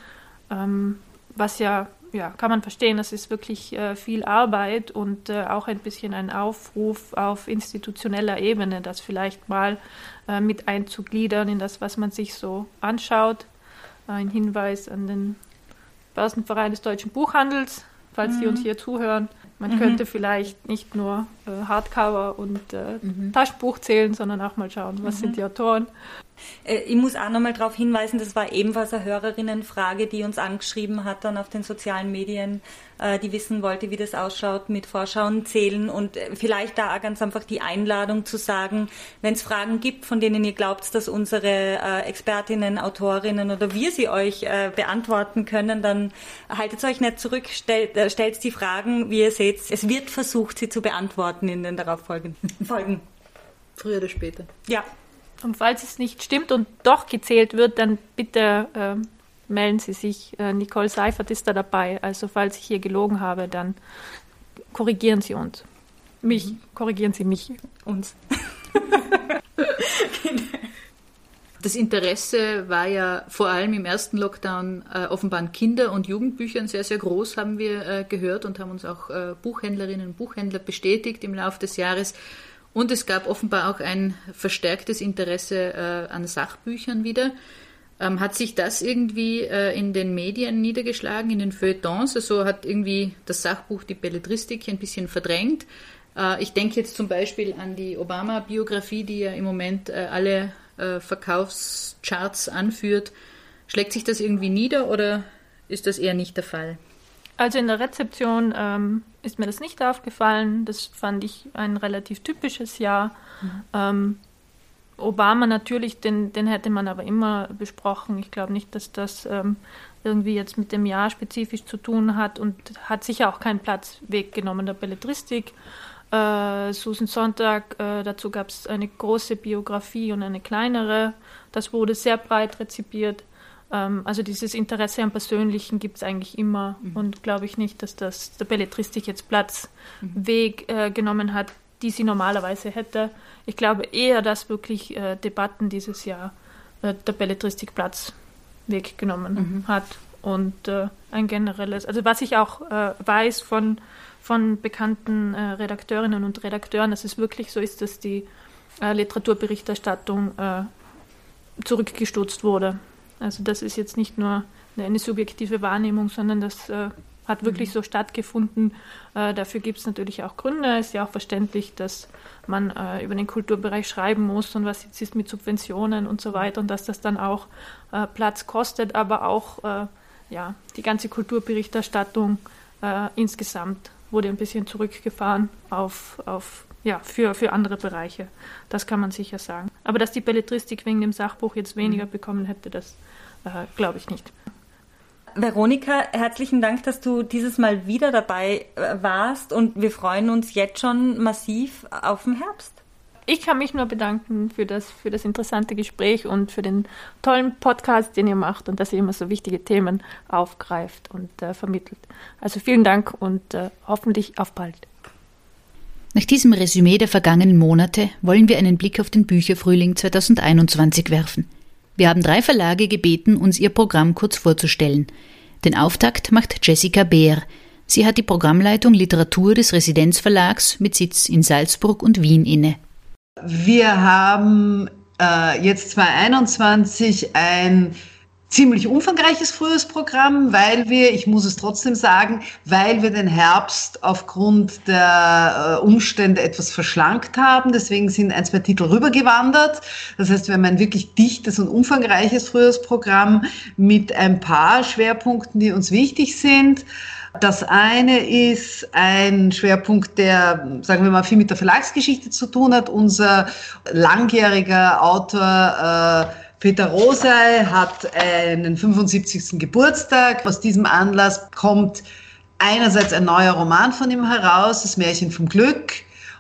Ähm, was ja, ja, kann man verstehen, das ist wirklich äh, viel Arbeit und äh, auch ein bisschen ein Aufruf auf institutioneller Ebene, das vielleicht mal äh, mit einzugliedern in das, was man sich so anschaut. Ein Hinweis an den Börsenverein des deutschen Buchhandels, falls mhm. Sie uns hier zuhören. Man mhm. könnte vielleicht nicht nur äh, Hardcover und äh, mhm. Taschenbuch zählen, sondern auch mal schauen, was mhm. sind die Autoren. Äh, ich muss auch nochmal darauf hinweisen, das war ebenfalls eine Hörerinnenfrage, die uns angeschrieben hat dann auf den sozialen Medien, äh, die wissen wollte, wie das ausschaut mit Vorschauen zählen und äh, vielleicht da auch ganz einfach die Einladung zu sagen, wenn es Fragen gibt, von denen ihr glaubt, dass unsere Expertinnen, Autorinnen oder wir sie euch beantworten können, dann haltet euch nicht zurück, stellt, stellt die Fragen, wie ihr seht. Es wird versucht, sie zu beantworten in den darauffolgenden Folgen. Früher oder später. Ja. Und falls es nicht stimmt und doch gezählt wird, dann bitte äh, melden Sie sich. Äh, Nicole Seifert ist da dabei. Also falls ich hier gelogen habe, dann korrigieren Sie uns. Mich, mhm. korrigieren Sie mich. Uns. Das Interesse war ja vor allem im ersten Lockdown äh, offenbar an Kinder- und Jugendbüchern sehr, sehr groß, haben wir äh, gehört und haben uns auch äh, Buchhändlerinnen und Buchhändler bestätigt im Laufe des Jahres. Und es gab offenbar auch ein verstärktes Interesse äh, an Sachbüchern wieder. Ähm, hat sich das irgendwie äh, in den Medien niedergeschlagen, in den Feuilletons? Also hat irgendwie das Sachbuch die Belletristik ein bisschen verdrängt? Äh, ich denke jetzt zum Beispiel an die Obama-Biografie, die ja im Moment äh, alle äh, Verkaufscharts anführt. Schlägt sich das irgendwie nieder oder ist das eher nicht der Fall? Also in der Rezeption ähm, ist mir das nicht aufgefallen. Das fand ich ein relativ typisches Jahr. Mhm. Ähm, Obama natürlich, den, den hätte man aber immer besprochen. Ich glaube nicht, dass das ähm, irgendwie jetzt mit dem Jahr spezifisch zu tun hat und hat sicher auch keinen Platz weggenommen der Belletristik. Äh, Susan Sonntag, äh, dazu gab es eine große Biografie und eine kleinere. Das wurde sehr breit rezipiert. Ähm, also dieses Interesse am Persönlichen gibt es eigentlich immer mhm. und glaube ich nicht, dass das der Belletristik jetzt Platz mhm. weggenommen äh, hat, die sie normalerweise hätte. Ich glaube eher, dass wirklich äh, Debatten dieses Jahr äh, der Belletristik Platz weggenommen mhm. hat und äh, ein generelles, also was ich auch äh, weiß von, von bekannten äh, Redakteurinnen und Redakteuren, dass es wirklich so ist, dass die Literaturberichterstattung zurückgestutzt wurde. Also das ist jetzt nicht nur eine subjektive Wahrnehmung, sondern das hat wirklich mhm. so stattgefunden. Äh, dafür gibt es natürlich auch Gründe. Es ist ja auch verständlich, dass man äh, über den Kulturbereich schreiben muss und was jetzt ist mit Subventionen und so weiter und dass das dann auch äh, Platz kostet, aber auch äh, ja, die ganze Kulturberichterstattung äh, insgesamt wurde ein bisschen zurückgefahren auf, auf ja, für, für andere Bereiche. Das kann man sicher sagen. Aber dass die Belletristik wegen dem Sachbuch jetzt weniger mhm. bekommen hätte, das äh, glaube ich nicht. Veronika, herzlichen Dank, dass du dieses Mal wieder dabei äh, warst und wir freuen uns jetzt schon massiv auf den Herbst. Ich kann mich nur bedanken für das, für das interessante Gespräch und für den tollen Podcast, den ihr macht und dass ihr immer so wichtige Themen aufgreift und äh, vermittelt. Also vielen Dank und äh, hoffentlich auf bald. Nach diesem Resümee der vergangenen Monate wollen wir einen Blick auf den Bücherfrühling 2021 werfen. Wir haben drei Verlage gebeten, uns ihr Programm kurz vorzustellen. Den Auftakt macht Jessica Beer. Sie hat die Programmleitung Literatur des Residenzverlags mit Sitz in Salzburg und Wien inne. Wir haben äh, jetzt 2021 ein ziemlich umfangreiches Frühjahrsprogramm, weil wir, ich muss es trotzdem sagen, weil wir den Herbst aufgrund der äh, Umstände etwas verschlankt haben. Deswegen sind ein, zwei Titel rübergewandert. Das heißt, wir haben ein wirklich dichtes und umfangreiches Frühjahrsprogramm mit ein paar Schwerpunkten, die uns wichtig sind. Das eine ist ein Schwerpunkt, der, sagen wir mal, viel mit der Verlagsgeschichte zu tun hat. Unser langjähriger Autor, äh, Peter Rosey hat einen 75. Geburtstag. Aus diesem Anlass kommt einerseits ein neuer Roman von ihm heraus, Das Märchen vom Glück.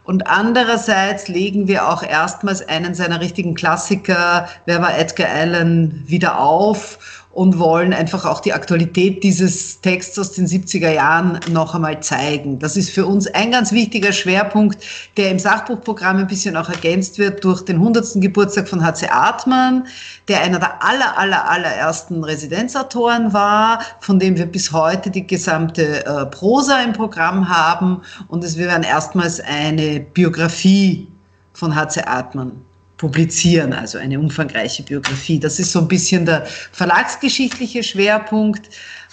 Und andererseits legen wir auch erstmals einen seiner richtigen Klassiker, Wer war Edgar Allan, wieder auf und wollen einfach auch die Aktualität dieses Texts aus den 70er Jahren noch einmal zeigen. Das ist für uns ein ganz wichtiger Schwerpunkt, der im Sachbuchprogramm ein bisschen auch ergänzt wird durch den 100. Geburtstag von H.C. Artmann, der einer der aller, aller, allerersten Residenzautoren war, von dem wir bis heute die gesamte äh, Prosa im Programm haben. Und es, wir werden erstmals eine Biografie von H.C. Artmann publizieren, also eine umfangreiche Biografie. Das ist so ein bisschen der verlagsgeschichtliche Schwerpunkt.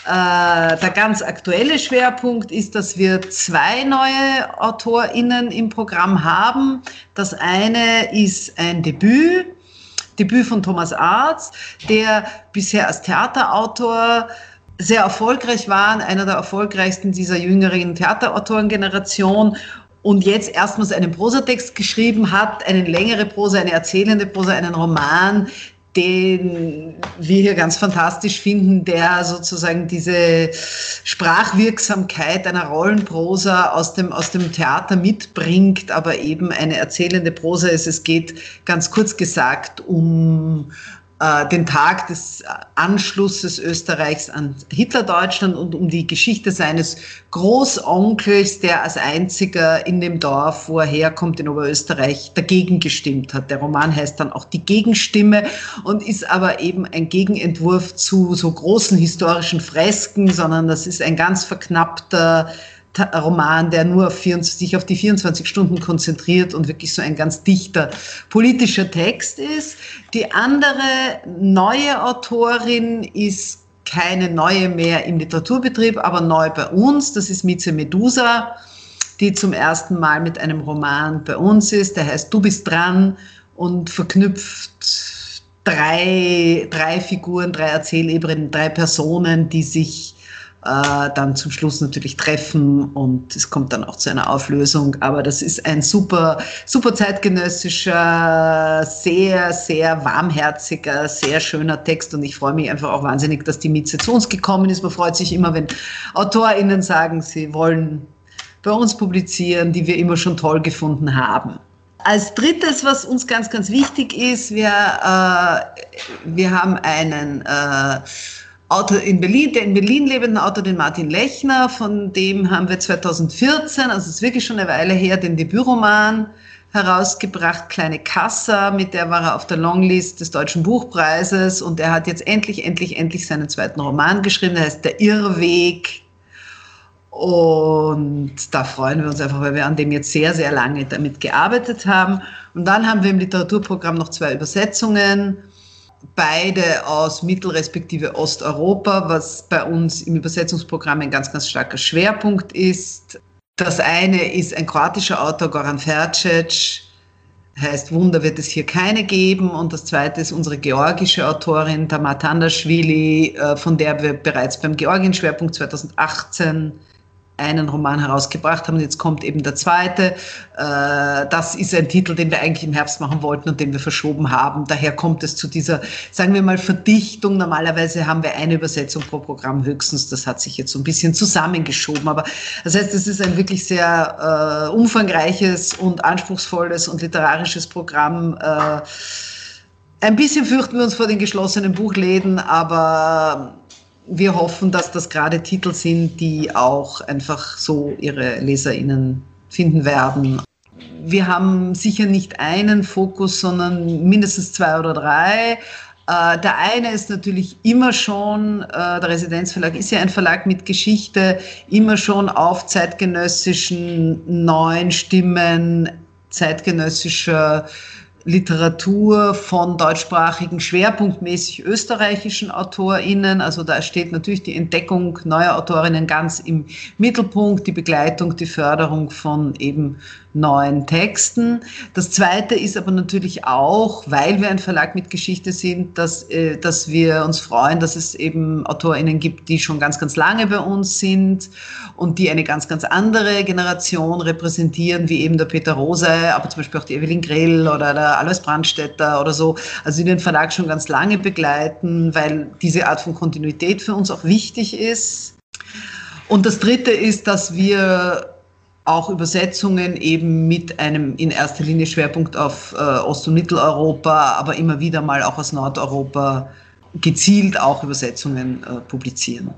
Äh, der ganz aktuelle Schwerpunkt ist, dass wir zwei neue AutorInnen im Programm haben. Das eine ist ein Debüt, Debüt von Thomas Arz, der bisher als Theaterautor sehr erfolgreich war, einer der erfolgreichsten dieser jüngeren Theaterautorengeneration und jetzt erstmals einen Prosatext geschrieben hat, eine längere Prosa, eine erzählende Prosa, einen Roman, den wir hier ganz fantastisch finden, der sozusagen diese Sprachwirksamkeit einer Rollenprosa aus dem, aus dem Theater mitbringt, aber eben eine erzählende Prosa ist. Es geht ganz kurz gesagt um den Tag des Anschlusses Österreichs an Hitlerdeutschland und um die Geschichte seines Großonkels, der als einziger in dem Dorf, wo er herkommt, in Oberösterreich, dagegen gestimmt hat. Der Roman heißt dann auch Die Gegenstimme und ist aber eben ein Gegenentwurf zu so großen historischen Fresken, sondern das ist ein ganz verknappter Roman, der nur auf 24, sich auf die 24 Stunden konzentriert und wirklich so ein ganz dichter politischer Text ist. Die andere neue Autorin ist keine neue mehr im Literaturbetrieb, aber neu bei uns. Das ist Mieze Medusa, die zum ersten Mal mit einem Roman bei uns ist. Der heißt Du bist dran und verknüpft drei, drei Figuren, drei Erzählebenen, drei Personen, die sich äh, dann zum Schluss natürlich treffen und es kommt dann auch zu einer Auflösung. Aber das ist ein super, super zeitgenössischer, sehr, sehr warmherziger, sehr schöner Text und ich freue mich einfach auch wahnsinnig, dass die Mieze zu uns gekommen ist. Man freut sich immer, wenn AutorInnen sagen, sie wollen bei uns publizieren, die wir immer schon toll gefunden haben. Als drittes, was uns ganz, ganz wichtig ist, wir, äh, wir haben einen äh, Autor in Berlin, der in Berlin lebenden Autor, den Martin Lechner, von dem haben wir 2014, also es ist wirklich schon eine Weile her, den Debütroman herausgebracht, Kleine Kassa, mit der war er auf der Longlist des Deutschen Buchpreises und er hat jetzt endlich, endlich, endlich seinen zweiten Roman geschrieben, der heißt Der Irrweg. Und da freuen wir uns einfach, weil wir an dem jetzt sehr, sehr lange damit gearbeitet haben. Und dann haben wir im Literaturprogramm noch zwei Übersetzungen beide aus Mittel- respektive Osteuropa, was bei uns im Übersetzungsprogramm ein ganz, ganz starker Schwerpunkt ist. Das eine ist ein kroatischer Autor, Goran Fercic, heißt Wunder wird es hier keine geben. Und das zweite ist unsere georgische Autorin Tamar Tandaschwili, äh, von der wir bereits beim Georgien-Schwerpunkt 2018 einen Roman herausgebracht haben. Jetzt kommt eben der zweite. Äh, das ist ein Titel, den wir eigentlich im Herbst machen wollten und den wir verschoben haben. Daher kommt es zu dieser, sagen wir mal, Verdichtung. Normalerweise haben wir eine Übersetzung pro Programm höchstens. Das hat sich jetzt so ein bisschen zusammengeschoben. Aber das heißt, es ist ein wirklich sehr äh, umfangreiches und anspruchsvolles und literarisches Programm. Äh, ein bisschen fürchten wir uns vor den geschlossenen Buchläden, aber wir hoffen, dass das gerade Titel sind, die auch einfach so ihre LeserInnen finden werden. Wir haben sicher nicht einen Fokus, sondern mindestens zwei oder drei. Äh, der eine ist natürlich immer schon, äh, der Residenzverlag ist ja ein Verlag mit Geschichte, immer schon auf zeitgenössischen neuen Stimmen, zeitgenössischer Literatur von deutschsprachigen, schwerpunktmäßig österreichischen AutorInnen. Also da steht natürlich die Entdeckung neuer Autorinnen ganz im Mittelpunkt, die Begleitung, die Förderung von eben neuen Texten. Das Zweite ist aber natürlich auch, weil wir ein Verlag mit Geschichte sind, dass, äh, dass wir uns freuen, dass es eben AutorInnen gibt, die schon ganz, ganz lange bei uns sind und die eine ganz, ganz andere Generation repräsentieren, wie eben der Peter Rose, aber zum Beispiel auch die Evelyn Grell oder der Alois Brandstätter oder so, also die den Verlag schon ganz lange begleiten, weil diese Art von Kontinuität für uns auch wichtig ist. Und das Dritte ist, dass wir auch Übersetzungen eben mit einem in erster Linie Schwerpunkt auf äh, Ost- und Mitteleuropa, aber immer wieder mal auch aus Nordeuropa gezielt auch Übersetzungen äh, publizieren.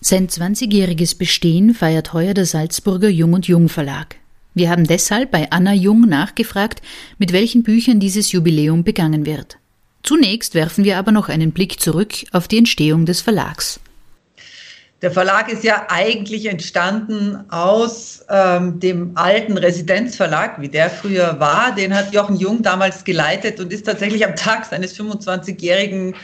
Sein 20-jähriges Bestehen feiert heuer der Salzburger Jung und Jung Verlag. Wir haben deshalb bei Anna Jung nachgefragt, mit welchen Büchern dieses Jubiläum begangen wird. Zunächst werfen wir aber noch einen Blick zurück auf die Entstehung des Verlags. Der Verlag ist ja eigentlich entstanden aus ähm, dem alten Residenzverlag, wie der früher war. Den hat Jochen Jung damals geleitet und ist tatsächlich am Tag seines 25-jährigen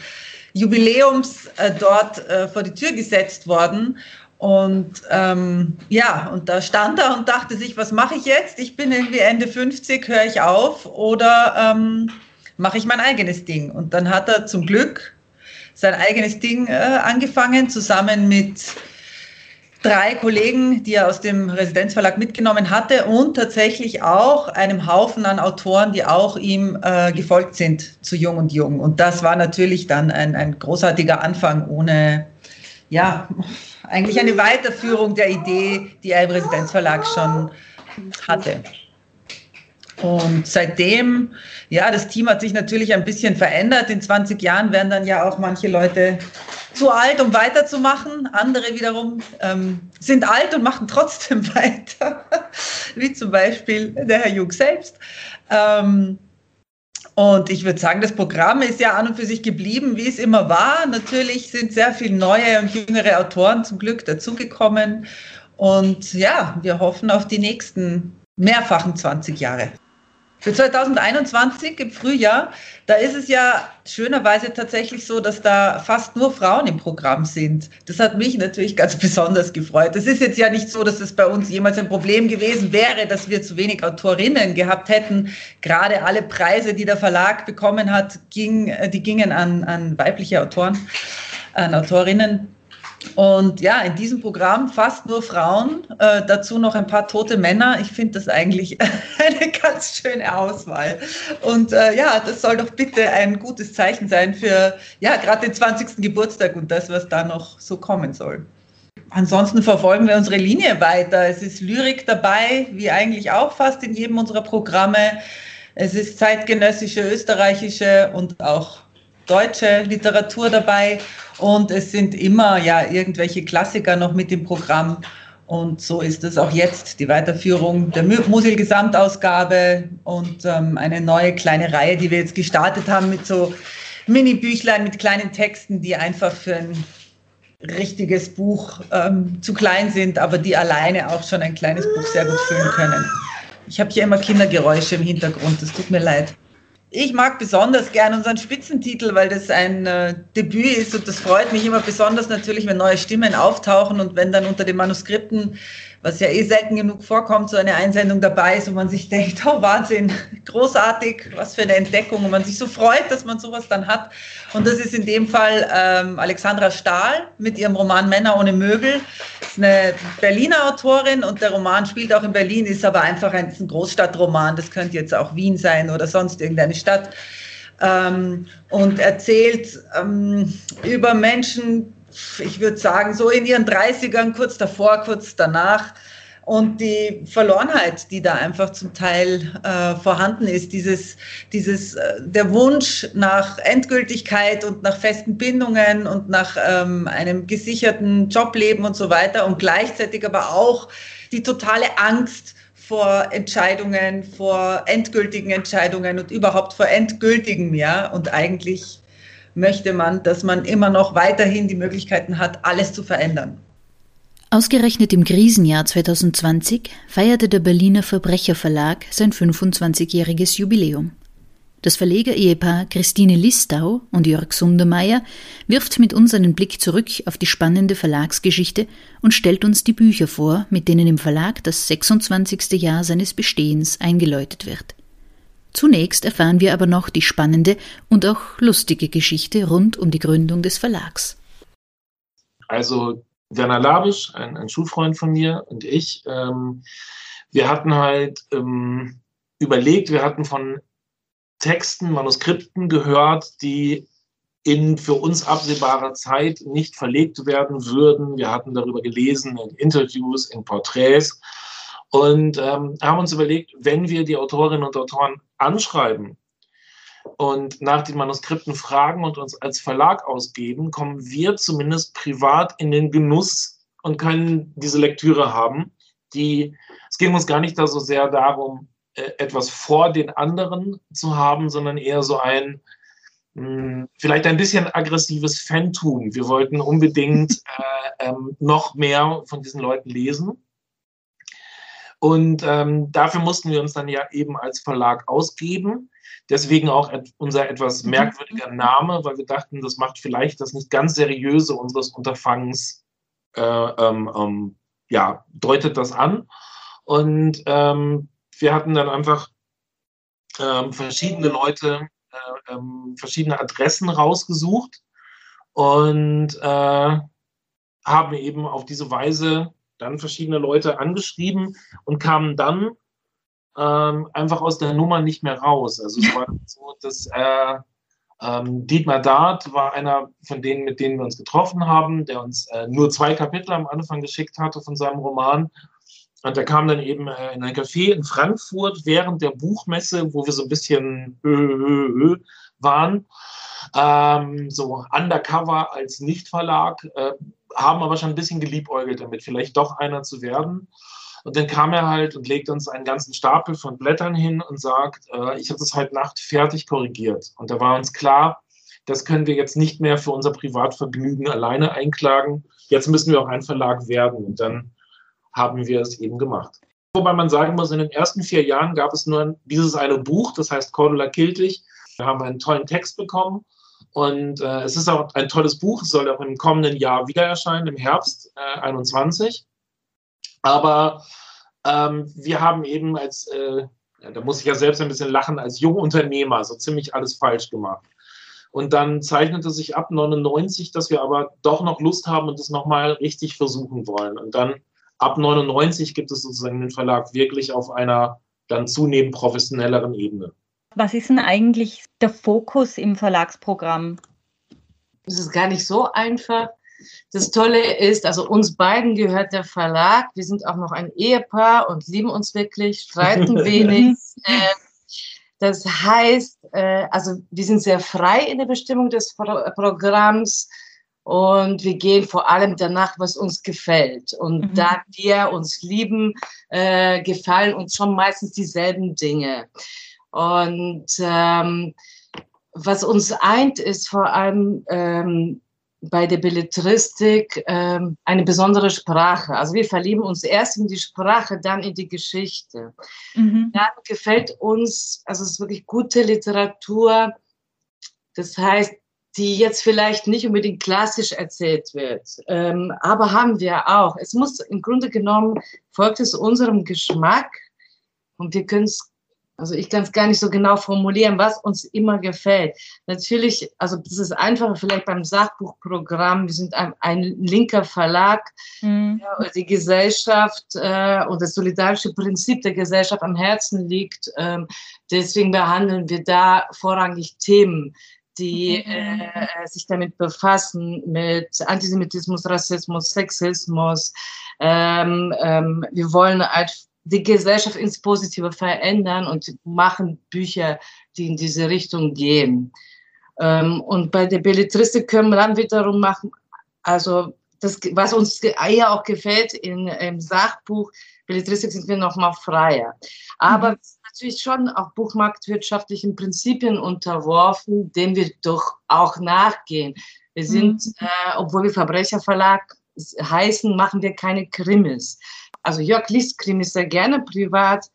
Jubiläums äh, dort äh, vor die Tür gesetzt worden. Und ähm, ja, und da stand er und dachte sich, was mache ich jetzt? Ich bin irgendwie Ende 50, höre ich auf oder ähm, mache ich mein eigenes Ding? Und dann hat er zum Glück sein eigenes Ding äh, angefangen, zusammen mit drei Kollegen, die er aus dem Residenzverlag mitgenommen hatte und tatsächlich auch einem Haufen an Autoren, die auch ihm äh, gefolgt sind zu Jung und Jung. Und das war natürlich dann ein, ein großartiger Anfang ohne, ja, eigentlich eine Weiterführung der Idee, die er im Residenzverlag schon hatte. Und seitdem, ja, das Team hat sich natürlich ein bisschen verändert. In 20 Jahren werden dann ja auch manche Leute zu alt, um weiterzumachen. Andere wiederum ähm, sind alt und machen trotzdem weiter, wie zum Beispiel der Herr Jung selbst. Ähm, und ich würde sagen, das Programm ist ja an und für sich geblieben, wie es immer war. Natürlich sind sehr viele neue und jüngere Autoren zum Glück dazugekommen. Und ja, wir hoffen auf die nächsten mehrfachen 20 Jahre. Für 2021 im Frühjahr, da ist es ja schönerweise tatsächlich so, dass da fast nur Frauen im Programm sind. Das hat mich natürlich ganz besonders gefreut. Es ist jetzt ja nicht so, dass es bei uns jemals ein Problem gewesen wäre, dass wir zu wenig Autorinnen gehabt hätten. Gerade alle Preise, die der Verlag bekommen hat, ging, die gingen an, an weibliche Autoren, an Autorinnen. Und ja, in diesem Programm fast nur Frauen, äh, dazu noch ein paar tote Männer. Ich finde das eigentlich eine ganz schöne Auswahl. Und äh, ja, das soll doch bitte ein gutes Zeichen sein für ja, gerade den 20. Geburtstag und das, was da noch so kommen soll. Ansonsten verfolgen wir unsere Linie weiter. Es ist Lyrik dabei, wie eigentlich auch fast in jedem unserer Programme. Es ist zeitgenössische, österreichische und auch deutsche Literatur dabei und es sind immer ja irgendwelche Klassiker noch mit im Programm. Und so ist es auch jetzt, die Weiterführung der Musil-Gesamtausgabe und ähm, eine neue kleine Reihe, die wir jetzt gestartet haben mit so Mini-Büchlein mit kleinen Texten, die einfach für ein richtiges Buch ähm, zu klein sind, aber die alleine auch schon ein kleines Buch sehr gut füllen können. Ich habe hier immer Kindergeräusche im Hintergrund, das tut mir leid. Ich mag besonders gern unseren Spitzentitel, weil das ein äh, Debüt ist und das freut mich immer besonders natürlich, wenn neue Stimmen auftauchen und wenn dann unter den Manuskripten was ja eh selten genug vorkommt, so eine Einsendung dabei ist, wo man sich denkt, oh Wahnsinn, großartig, was für eine Entdeckung und man sich so freut, dass man sowas dann hat. Und das ist in dem Fall ähm, Alexandra Stahl mit ihrem Roman Männer ohne Möbel. Das ist eine Berliner Autorin und der Roman spielt auch in Berlin, ist aber einfach ein, ein Großstadtroman. Das könnte jetzt auch Wien sein oder sonst irgendeine Stadt. Ähm, und erzählt ähm, über Menschen, ich würde sagen, so in ihren 30ern, kurz davor, kurz danach. Und die Verlorenheit, die da einfach zum Teil äh, vorhanden ist, dieses, dieses, äh, der Wunsch nach Endgültigkeit und nach festen Bindungen und nach ähm, einem gesicherten Jobleben und so weiter und gleichzeitig aber auch die totale Angst vor Entscheidungen, vor endgültigen Entscheidungen und überhaupt vor endgültigen, ja, und eigentlich möchte man, dass man immer noch weiterhin die Möglichkeiten hat, alles zu verändern. Ausgerechnet im Krisenjahr 2020 feierte der Berliner Verbrecherverlag sein 25-jähriges Jubiläum. Das Verleger-Ehepaar Christine Listau und Jörg Sundermeier wirft mit uns einen Blick zurück auf die spannende Verlagsgeschichte und stellt uns die Bücher vor, mit denen im Verlag das 26. Jahr seines Bestehens eingeläutet wird. Zunächst erfahren wir aber noch die spannende und auch lustige Geschichte rund um die Gründung des Verlags. Also Werner Labisch, ein, ein Schulfreund von mir und ich, ähm, wir hatten halt ähm, überlegt, wir hatten von Texten, Manuskripten gehört, die in für uns absehbarer Zeit nicht verlegt werden würden. Wir hatten darüber gelesen in Interviews, in Porträts und ähm, haben uns überlegt, wenn wir die Autorinnen und Autoren anschreiben und nach den Manuskripten fragen und uns als Verlag ausgeben, kommen wir zumindest privat in den Genuss und können diese Lektüre haben. Die, es ging uns gar nicht da so sehr darum, äh, etwas vor den anderen zu haben, sondern eher so ein, hm, vielleicht ein bisschen aggressives Fantum. Wir wollten unbedingt äh, ähm, noch mehr von diesen Leuten lesen. Und ähm, dafür mussten wir uns dann ja eben als Verlag ausgeben. Deswegen auch et unser etwas mhm. merkwürdiger Name, weil wir dachten, das macht vielleicht das nicht ganz seriöse unseres Unterfangens, äh, ähm, ähm, ja, deutet das an. Und ähm, wir hatten dann einfach ähm, verschiedene Leute, äh, ähm, verschiedene Adressen rausgesucht und äh, haben eben auf diese Weise dann verschiedene Leute angeschrieben und kamen dann ähm, einfach aus der Nummer nicht mehr raus. Also es war so, dass äh, ähm, Dietmar Dart war einer von denen, mit denen wir uns getroffen haben, der uns äh, nur zwei Kapitel am Anfang geschickt hatte von seinem Roman. Und der kam dann eben äh, in ein Café in Frankfurt während der Buchmesse, wo wir so ein bisschen ö, ö, ö waren. Ähm, so undercover als Nichtverlag, äh, haben aber schon ein bisschen geliebäugelt damit, vielleicht doch einer zu werden. Und dann kam er halt und legt uns einen ganzen Stapel von Blättern hin und sagt, äh, ich habe das heute Nacht fertig korrigiert. Und da war uns klar, das können wir jetzt nicht mehr für unser Privatvergnügen alleine einklagen. Jetzt müssen wir auch ein Verlag werden. Und dann haben wir es eben gemacht. Wobei man sagen muss, in den ersten vier Jahren gab es nur dieses eine Buch, das heißt Cordula Kiltig. Wir haben einen tollen Text bekommen und äh, es ist auch ein tolles Buch. Es soll auch im kommenden Jahr wieder erscheinen, im Herbst äh, 21. Aber ähm, wir haben eben als, äh, da muss ich ja selbst ein bisschen lachen, als Jungunternehmer so ziemlich alles falsch gemacht. Und dann zeichnete sich ab 99, dass wir aber doch noch Lust haben und es nochmal richtig versuchen wollen. Und dann ab 99 gibt es sozusagen den Verlag wirklich auf einer dann zunehmend professionelleren Ebene. Was ist denn eigentlich der Fokus im Verlagsprogramm? Es ist gar nicht so einfach. Das Tolle ist, also uns beiden gehört der Verlag. Wir sind auch noch ein Ehepaar und lieben uns wirklich, streiten wenig. Ähm, das heißt, äh, also wir sind sehr frei in der Bestimmung des Programms und wir gehen vor allem danach, was uns gefällt. Und mhm. da wir uns lieben, äh, gefallen uns schon meistens dieselben Dinge. Und ähm, was uns eint, ist vor allem ähm, bei der Belletristik ähm, eine besondere Sprache. Also wir verlieben uns erst in die Sprache, dann in die Geschichte. Mhm. Dann gefällt uns, also es ist wirklich gute Literatur. Das heißt, die jetzt vielleicht nicht unbedingt klassisch erzählt wird, ähm, aber haben wir auch. Es muss im Grunde genommen folgt es unserem Geschmack und wir können es also ich kann es gar nicht so genau formulieren, was uns immer gefällt. Natürlich, also das ist einfacher vielleicht beim Sachbuchprogramm. Wir sind ein, ein linker Verlag. Mhm. Ja, die Gesellschaft äh, und das solidarische Prinzip der Gesellschaft am Herzen liegt. Ähm, deswegen behandeln wir da vorrangig Themen, die mhm. äh, sich damit befassen, mit Antisemitismus, Rassismus, Sexismus. Ähm, ähm, wir wollen halt die Gesellschaft ins Positive verändern und machen Bücher, die in diese Richtung gehen. Ähm, und bei der Belletristik können wir dann wiederum machen, also das, was uns eher auch gefällt in, im Sachbuch, Belletristik sind wir noch mal freier. Aber mhm. natürlich schon auch buchmarktwirtschaftlichen Prinzipien unterworfen, denen wir doch auch nachgehen. Wir sind, mhm. äh, obwohl wir Verbrecherverlag heißen, machen wir keine Krimis also Jörg liest Krimis sehr gerne privat,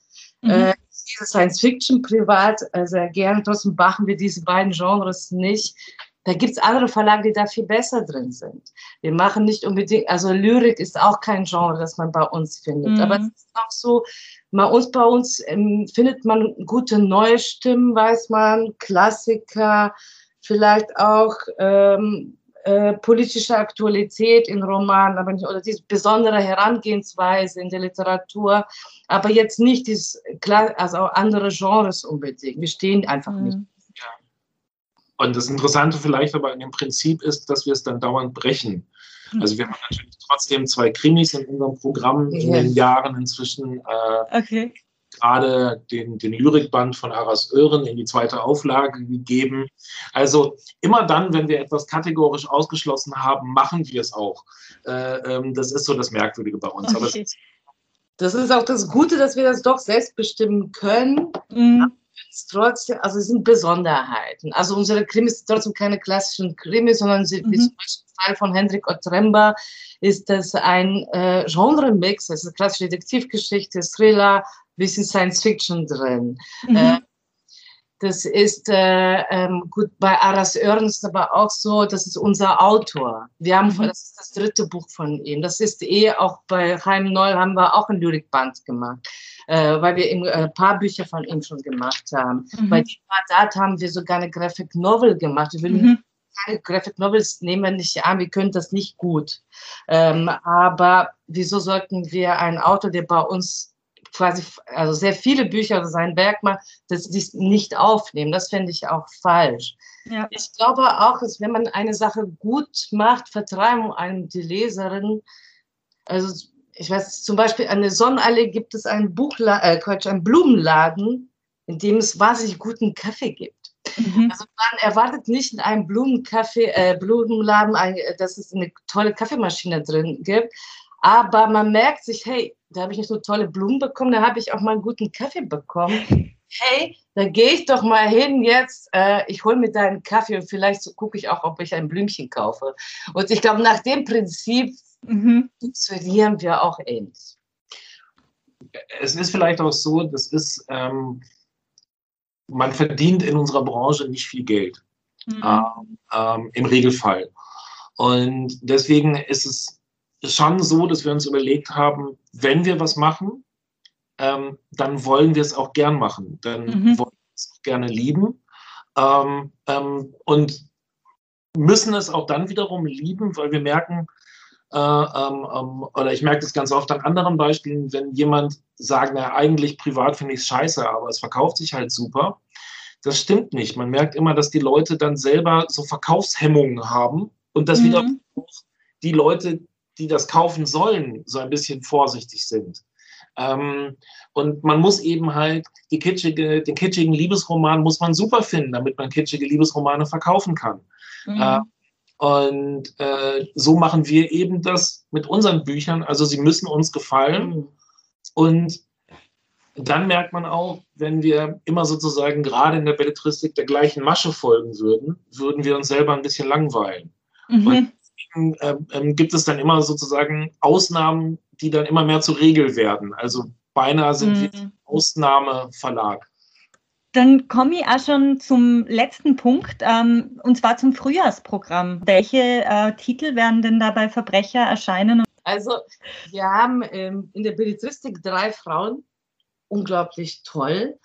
mhm. äh, Science Fiction privat äh, sehr gerne. Trotzdem machen wir diese beiden Genres nicht. Da gibt es andere Verlage, die da viel besser drin sind. Wir machen nicht unbedingt, also Lyrik ist auch kein Genre, das man bei uns findet. Mhm. Aber es ist auch so, bei uns, bei uns ähm, findet man gute neue Stimmen, weiß man, Klassiker, vielleicht auch ähm, äh, politische Aktualität in Romanen, aber nicht, oder diese besondere Herangehensweise in der Literatur, aber jetzt nicht dieses, also andere Genres unbedingt. Wir stehen einfach mhm. nicht. Ja. Und das Interessante vielleicht aber in dem Prinzip ist, dass wir es dann dauernd brechen. Mhm. Also wir haben natürlich trotzdem zwei Krimis in unserem Programm in den Jahren inzwischen. Äh, okay gerade den, den Lyrikband von Aras Ören in die zweite Auflage gegeben. Also immer dann, wenn wir etwas kategorisch ausgeschlossen haben, machen wir es auch. Äh, ähm, das ist so das Merkwürdige bei uns. Okay. das ist auch das Gute, dass wir das doch selbst bestimmen können. Mhm. Trotzdem, also es sind Besonderheiten. Also unsere Krimis sind trotzdem keine klassischen Krimis, sondern sie, mhm. zum Beispiel von Hendrik Otremba ist das ein äh, Genre-Mix. Ist klassische Detektivgeschichte, Thriller, bisschen Science Fiction drin. Mhm. Äh, das ist äh, ähm, gut bei Aras Ernst aber auch so, das ist unser Autor. Wir haben, mhm. das ist das dritte Buch von ihm. Das ist eh auch bei Heim Noll haben wir auch ein Lyrikband gemacht, äh, weil wir ein äh, paar Bücher von ihm schon gemacht haben. Mhm. Bei Diktatat haben wir sogar eine Graphic Novel gemacht. Wir will mhm. keine Graphic Novels nehmen wir nicht an, wir können das nicht gut. Ähm, aber wieso sollten wir einen Autor, der bei uns quasi, also sehr viele Bücher oder sein Werk macht, dass sie es nicht aufnehmen. Das finde ich auch falsch. Ja. Ich glaube auch, dass wenn man eine Sache gut macht, vertreiben einem die Leserin. Also ich weiß, zum Beispiel an der Sonnenallee gibt es einen Buchla äh, Quatsch, einen Blumenladen, in dem es wahnsinnig guten Kaffee gibt. Mhm. Also man erwartet nicht in einem Blumenkaffee, äh, Blumenladen, dass es eine tolle Kaffeemaschine drin gibt, aber man merkt sich, hey, da habe ich nicht so tolle Blumen bekommen, da habe ich auch mal einen guten Kaffee bekommen. Hey, da gehe ich doch mal hin jetzt, äh, ich hole mir deinen Kaffee und vielleicht so gucke ich auch, ob ich ein Blümchen kaufe. Und ich glaube, nach dem Prinzip mhm. funktionieren wir auch ähnlich. es ist vielleicht auch so, das ist, ähm, man verdient in unserer Branche nicht viel Geld. Mhm. Ähm, ähm, Im Regelfall. Und deswegen ist es schon so, dass wir uns überlegt haben, wenn wir was machen, ähm, dann wollen wir es auch gern machen. Dann mhm. wollen wir es gerne lieben. Ähm, ähm, und müssen es auch dann wiederum lieben, weil wir merken, äh, ähm, ähm, oder ich merke das ganz oft an anderen Beispielen, wenn jemand sagt, na, eigentlich privat finde ich es scheiße, aber es verkauft sich halt super. Das stimmt nicht. Man merkt immer, dass die Leute dann selber so Verkaufshemmungen haben und dass mhm. wieder die Leute, die das kaufen sollen, so ein bisschen vorsichtig sind. Ähm, und man muss eben halt die kitschige, den kitschigen Liebesroman muss man super finden, damit man kitschige Liebesromane verkaufen kann. Mhm. Äh, und äh, so machen wir eben das mit unseren Büchern. Also sie müssen uns gefallen. Mhm. Und dann merkt man auch, wenn wir immer sozusagen gerade in der Belletristik der gleichen Masche folgen würden, würden wir uns selber ein bisschen langweilen. Mhm. Und deswegen äh, äh, gibt es dann immer sozusagen Ausnahmen, die dann immer mehr zur Regel werden. Also beinahe sind mhm. wir Ausnahmeverlag. Dann komme ich auch schon zum letzten Punkt, ähm, und zwar zum Frühjahrsprogramm. Welche äh, Titel werden denn da bei Verbrecher erscheinen? Also, wir haben ähm, in der Belletristik drei Frauen, unglaublich toll.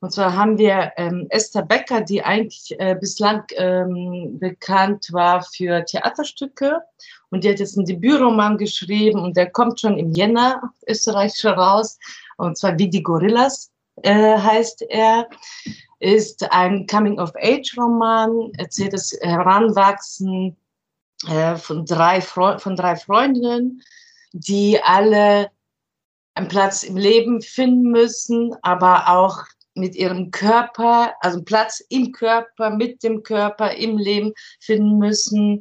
Und zwar haben wir ähm, Esther Becker, die eigentlich äh, bislang ähm, bekannt war für Theaterstücke. Und die hat jetzt einen Debütroman geschrieben und der kommt schon im Jänner Österreich raus. Und zwar Wie die Gorillas äh, heißt er, ist ein Coming-of-Age-Roman, erzählt das Heranwachsen äh, von, drei von drei Freundinnen, die alle einen Platz im Leben finden müssen, aber auch mit ihrem Körper, also einen Platz im Körper, mit dem Körper, im Leben finden müssen.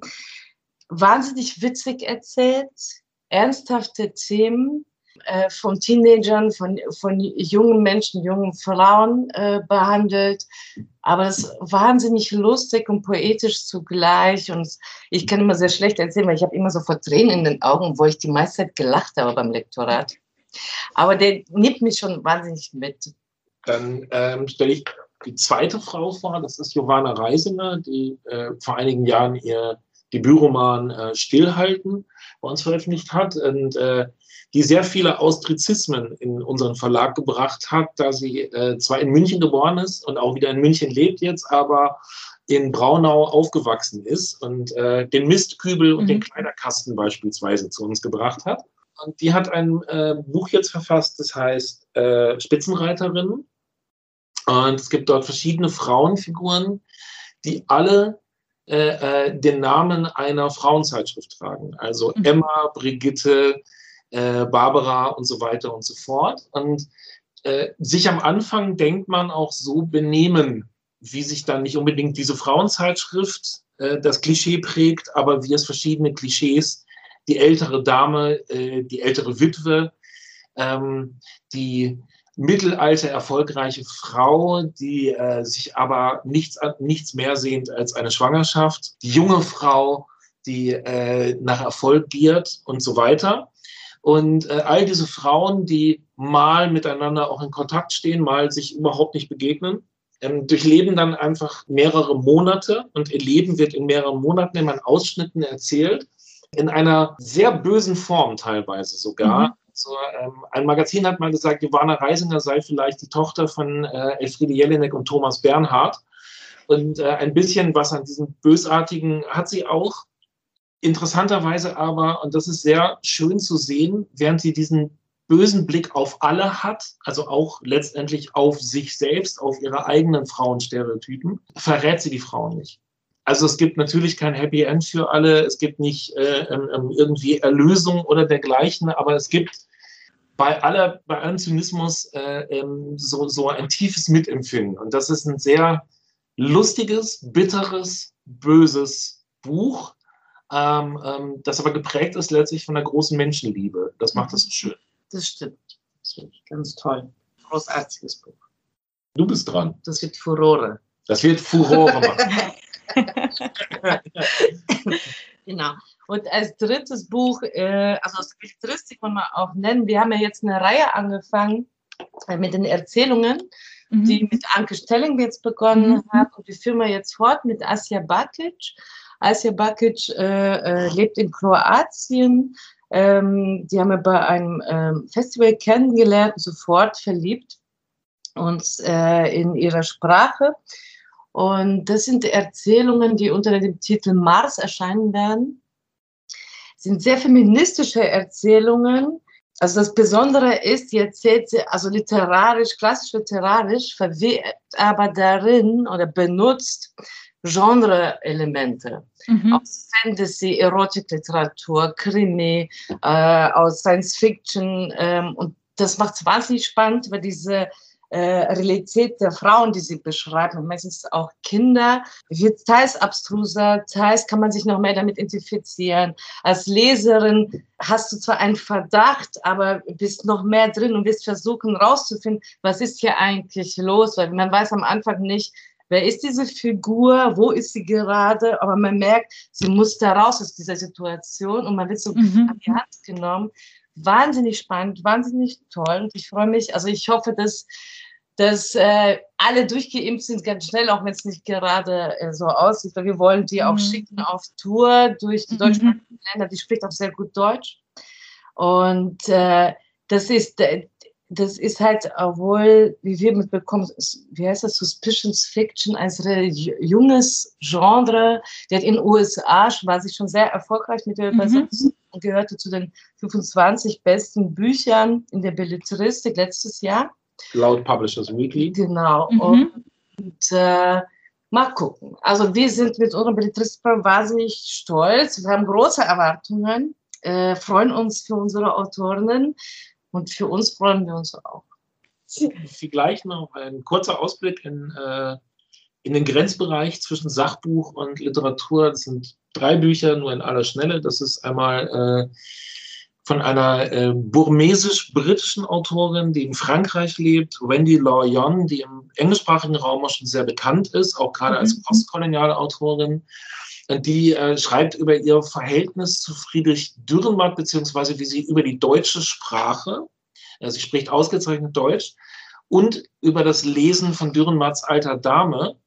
Wahnsinnig witzig erzählt, ernsthafte Themen, äh, von Teenagern, von, von jungen Menschen, jungen Frauen äh, behandelt. Aber es ist wahnsinnig lustig und poetisch zugleich. Und ich kann immer sehr schlecht erzählen, weil ich habe immer so vor Tränen in den Augen, wo ich die meiste Zeit gelacht habe beim Lektorat. Aber der nimmt mich schon wahnsinnig mit. Dann ähm, stelle ich die zweite Frau vor, das ist Giovanna Reisinger, die äh, vor einigen Jahren ihr Debütroman äh, Stillhalten bei uns veröffentlicht hat. Und äh, die sehr viele Austrizismen in unseren Verlag gebracht hat, da sie äh, zwar in München geboren ist und auch wieder in München lebt jetzt, aber in Braunau aufgewachsen ist und äh, den Mistkübel und mhm. den Kleiderkasten beispielsweise zu uns gebracht hat. Und die hat ein äh, Buch jetzt verfasst, das heißt äh, Spitzenreiterinnen. Und es gibt dort verschiedene Frauenfiguren, die alle äh, äh, den Namen einer Frauenzeitschrift tragen. Also mhm. Emma, Brigitte, äh, Barbara und so weiter und so fort. Und äh, sich am Anfang denkt man auch so benehmen, wie sich dann nicht unbedingt diese Frauenzeitschrift das Klischee prägt, aber wie es verschiedene Klischees, die ältere Dame, äh, die ältere Witwe, ähm, die mittelalter erfolgreiche Frau, die äh, sich aber nichts, nichts mehr sehnt als eine Schwangerschaft, die junge Frau, die äh, nach Erfolg giert und so weiter. Und äh, all diese Frauen, die mal miteinander auch in Kontakt stehen, mal sich überhaupt nicht begegnen, ähm, durchleben dann einfach mehrere Monate und ihr Leben wird in mehreren Monaten in Ausschnitten erzählt, in einer sehr bösen Form teilweise sogar. Mhm. Also, ähm, ein Magazin hat mal gesagt, Johanna Reisinger sei vielleicht die Tochter von äh, Elfriede Jelinek und Thomas Bernhard. Und äh, ein bisschen was an diesem Bösartigen hat sie auch. Interessanterweise aber, und das ist sehr schön zu sehen, während sie diesen bösen Blick auf alle hat, also auch letztendlich auf sich selbst, auf ihre eigenen Frauenstereotypen, verrät sie die Frauen nicht. Also es gibt natürlich kein Happy End für alle, es gibt nicht äh, ähm, ähm irgendwie Erlösung oder dergleichen, aber es gibt bei aller, bei allem Zynismus äh, ähm, so, so ein tiefes Mitempfinden. Und das ist ein sehr lustiges, bitteres, böses Buch, ähm, ähm, das aber geprägt ist letztlich von der großen Menschenliebe. Das macht es so schön. Das stimmt. Das ganz toll. Großartiges Buch. Du bist dran. Das wird Furore. Das wird Furore machen. Genau. Und als drittes Buch, äh, also aus Belletristik wollen wir auch nennen, wir haben ja jetzt eine Reihe angefangen äh, mit den Erzählungen, mhm. die mit Anke Stelling jetzt begonnen mhm. hat. Und die führen wir jetzt fort mit Asja Bakic. Asja Bakic äh, äh, lebt in Kroatien. Ähm, die haben wir bei einem ähm, Festival kennengelernt, sofort verliebt uns äh, in ihrer Sprache. Und das sind Erzählungen, die unter dem Titel Mars erscheinen werden. Das sind sehr feministische Erzählungen. Also das Besondere ist, sie erzählt sie also literarisch, klassisch literarisch, verwehrt aber darin oder benutzt Genre-Elemente mhm. aus Fantasy, Erotikliteratur, Krimi, äh, aus Science Fiction. Ähm, und das macht es wahnsinnig spannend, weil diese äh, Realität der Frauen, die sie beschreiben, meistens auch Kinder, wird teils abstruser, teils kann man sich noch mehr damit identifizieren. Als Leserin hast du zwar einen Verdacht, aber bist noch mehr drin und wirst versuchen rauszufinden, was ist hier eigentlich los, weil man weiß am Anfang nicht, wer ist diese Figur, wo ist sie gerade, aber man merkt, sie muss da raus aus dieser Situation und man wird so mhm. an die Hand genommen wahnsinnig spannend, wahnsinnig toll. Und ich freue mich, also ich hoffe, dass, dass äh, alle durchgeimpft sind ganz schnell, auch wenn es nicht gerade äh, so aussieht. Weil wir wollen die mhm. auch schicken auf Tour durch die mhm. deutschsprachigen Länder. Die spricht auch sehr gut Deutsch. Und äh, das ist, äh, das ist halt obwohl, wie wir mitbekommen, wie heißt das, Suspicions Fiction, ein sehr junges Genre. Hat in den USA, war sie schon sehr erfolgreich mit der mhm. Übersetzung mhm. Und gehörte zu den 25 besten Büchern in der Belletristik letztes Jahr. Laut Publishers Weekly. Genau. Mhm. Und, und äh, mal gucken. Also wir sind mit unserem Belletristik wahnsinnig stolz. Wir haben große Erwartungen, äh, freuen uns für unsere Autorinnen und für uns freuen wir uns auch. Vielleicht noch ein kurzer Ausblick in, äh, in den Grenzbereich zwischen Sachbuch und Literatur. Das sind drei Bücher, nur in aller Schnelle. Das ist einmal äh, von einer äh, burmesisch-britischen Autorin, die in Frankreich lebt, Wendy Lorion, die im englischsprachigen Raum auch schon sehr bekannt ist, auch gerade mhm. als postkoloniale Autorin. Die äh, schreibt über ihr Verhältnis zu Friedrich Dürrenmatt, beziehungsweise wie sie über die deutsche Sprache, äh, sie spricht ausgezeichnet Deutsch, und über das Lesen von Dürrenmatts alter Dame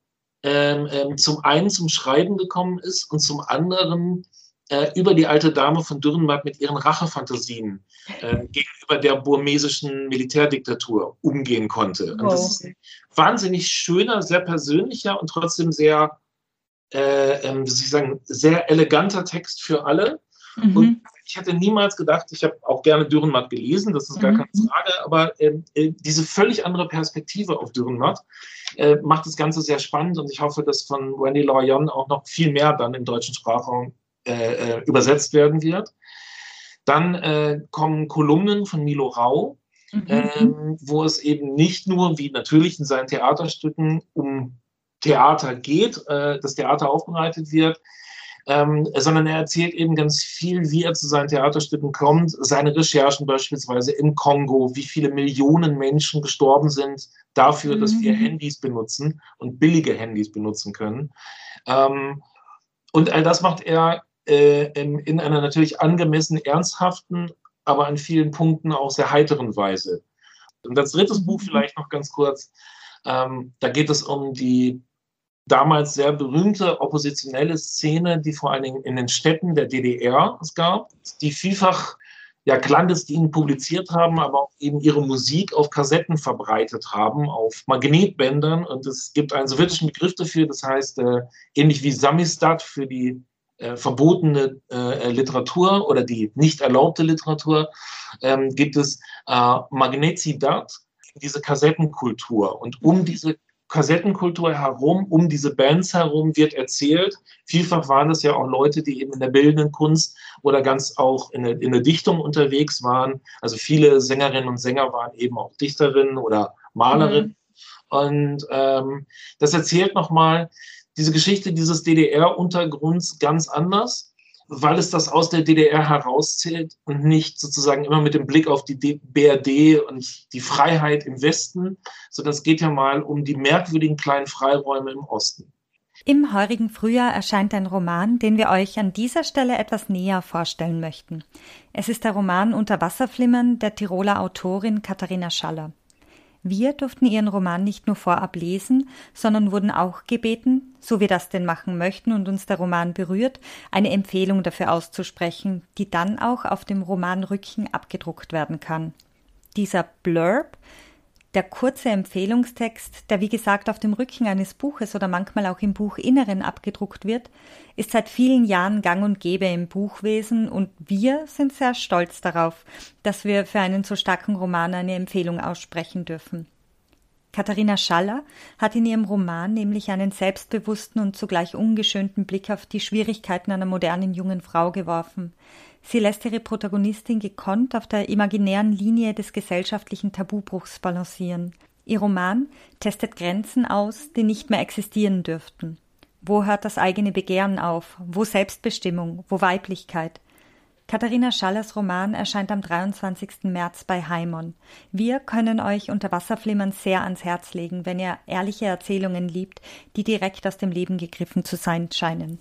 ähm, ähm, zum einen zum Schreiben gekommen ist und zum anderen äh, über die alte Dame von Dürrenmatt mit ihren Rachefantasien äh, gegenüber der burmesischen Militärdiktatur umgehen konnte. Und das ist ein wahnsinnig schöner, sehr persönlicher und trotzdem sehr äh, ähm, wie soll ich sagen, sehr eleganter Text für alle. Mhm. Und ich hätte niemals gedacht, ich habe auch gerne Dürrenmatt gelesen, das ist gar mhm. keine Frage, aber ähm, äh, diese völlig andere Perspektive auf Dürrenmatt äh, macht das Ganze sehr spannend und ich hoffe, dass von Wendy Lorion auch noch viel mehr dann im deutschen Sprachraum äh, äh übersetzt werden wird. Dann äh, kommen Kolumnen von Milo Rau, mhm. ähm, wo es eben nicht nur, wie natürlich in seinen Theaterstücken, um Theater geht, äh, das Theater aufbereitet wird, ähm, sondern er erzählt eben ganz viel, wie er zu seinen Theaterstücken kommt, seine Recherchen beispielsweise im Kongo, wie viele Millionen Menschen gestorben sind dafür, mhm. dass wir mhm. Handys benutzen und billige Handys benutzen können. Ähm, und all das macht er äh, in, in einer natürlich angemessen ernsthaften, aber an vielen Punkten auch sehr heiteren Weise. Und als drittes Buch mhm. vielleicht noch ganz kurz, ähm, da geht es um die damals sehr berühmte oppositionelle Szene, die vor allen Dingen in den Städten der DDR es gab, die vielfach ja clandestin publiziert haben, aber auch eben ihre Musik auf Kassetten verbreitet haben, auf Magnetbändern. Und es gibt einen sowjetischen Begriff dafür, das heißt äh, ähnlich wie Samistat für die äh, verbotene äh, Literatur oder die nicht erlaubte Literatur, ähm, gibt es äh, Magnetzidat, diese Kassettenkultur. Und um diese Kassettenkultur herum, um diese Bands herum wird erzählt. Vielfach waren es ja auch Leute, die eben in der bildenden Kunst oder ganz auch in der, in der Dichtung unterwegs waren. Also viele Sängerinnen und Sänger waren eben auch Dichterinnen oder Malerinnen. Mhm. Und ähm, das erzählt nochmal diese Geschichte dieses DDR-Untergrunds ganz anders weil es das aus der DDR herauszählt und nicht sozusagen immer mit dem Blick auf die BRD und die Freiheit im Westen, sondern es geht ja mal um die merkwürdigen kleinen Freiräume im Osten. Im heurigen Frühjahr erscheint ein Roman, den wir euch an dieser Stelle etwas näher vorstellen möchten. Es ist der Roman Unterwasserflimmern der Tiroler Autorin Katharina Schaller. Wir durften ihren Roman nicht nur vorab lesen, sondern wurden auch gebeten, so wir das denn machen möchten und uns der Roman berührt, eine Empfehlung dafür auszusprechen, die dann auch auf dem Romanrücken abgedruckt werden kann. Dieser Blurb der kurze Empfehlungstext, der wie gesagt auf dem Rücken eines Buches oder manchmal auch im Buchinneren abgedruckt wird, ist seit vielen Jahren gang und gäbe im Buchwesen und wir sind sehr stolz darauf, dass wir für einen so starken Roman eine Empfehlung aussprechen dürfen. Katharina Schaller hat in ihrem Roman nämlich einen selbstbewussten und zugleich ungeschönten Blick auf die Schwierigkeiten einer modernen jungen Frau geworfen. Sie lässt ihre Protagonistin gekonnt auf der imaginären Linie des gesellschaftlichen Tabubruchs balancieren. Ihr Roman testet Grenzen aus, die nicht mehr existieren dürften. Wo hört das eigene Begehren auf? Wo Selbstbestimmung? Wo Weiblichkeit? Katharina Schallers Roman erscheint am 23. März bei Heimon. Wir können euch unter Wasserflimmern sehr ans Herz legen, wenn ihr ehrliche Erzählungen liebt, die direkt aus dem Leben gegriffen zu sein scheinen.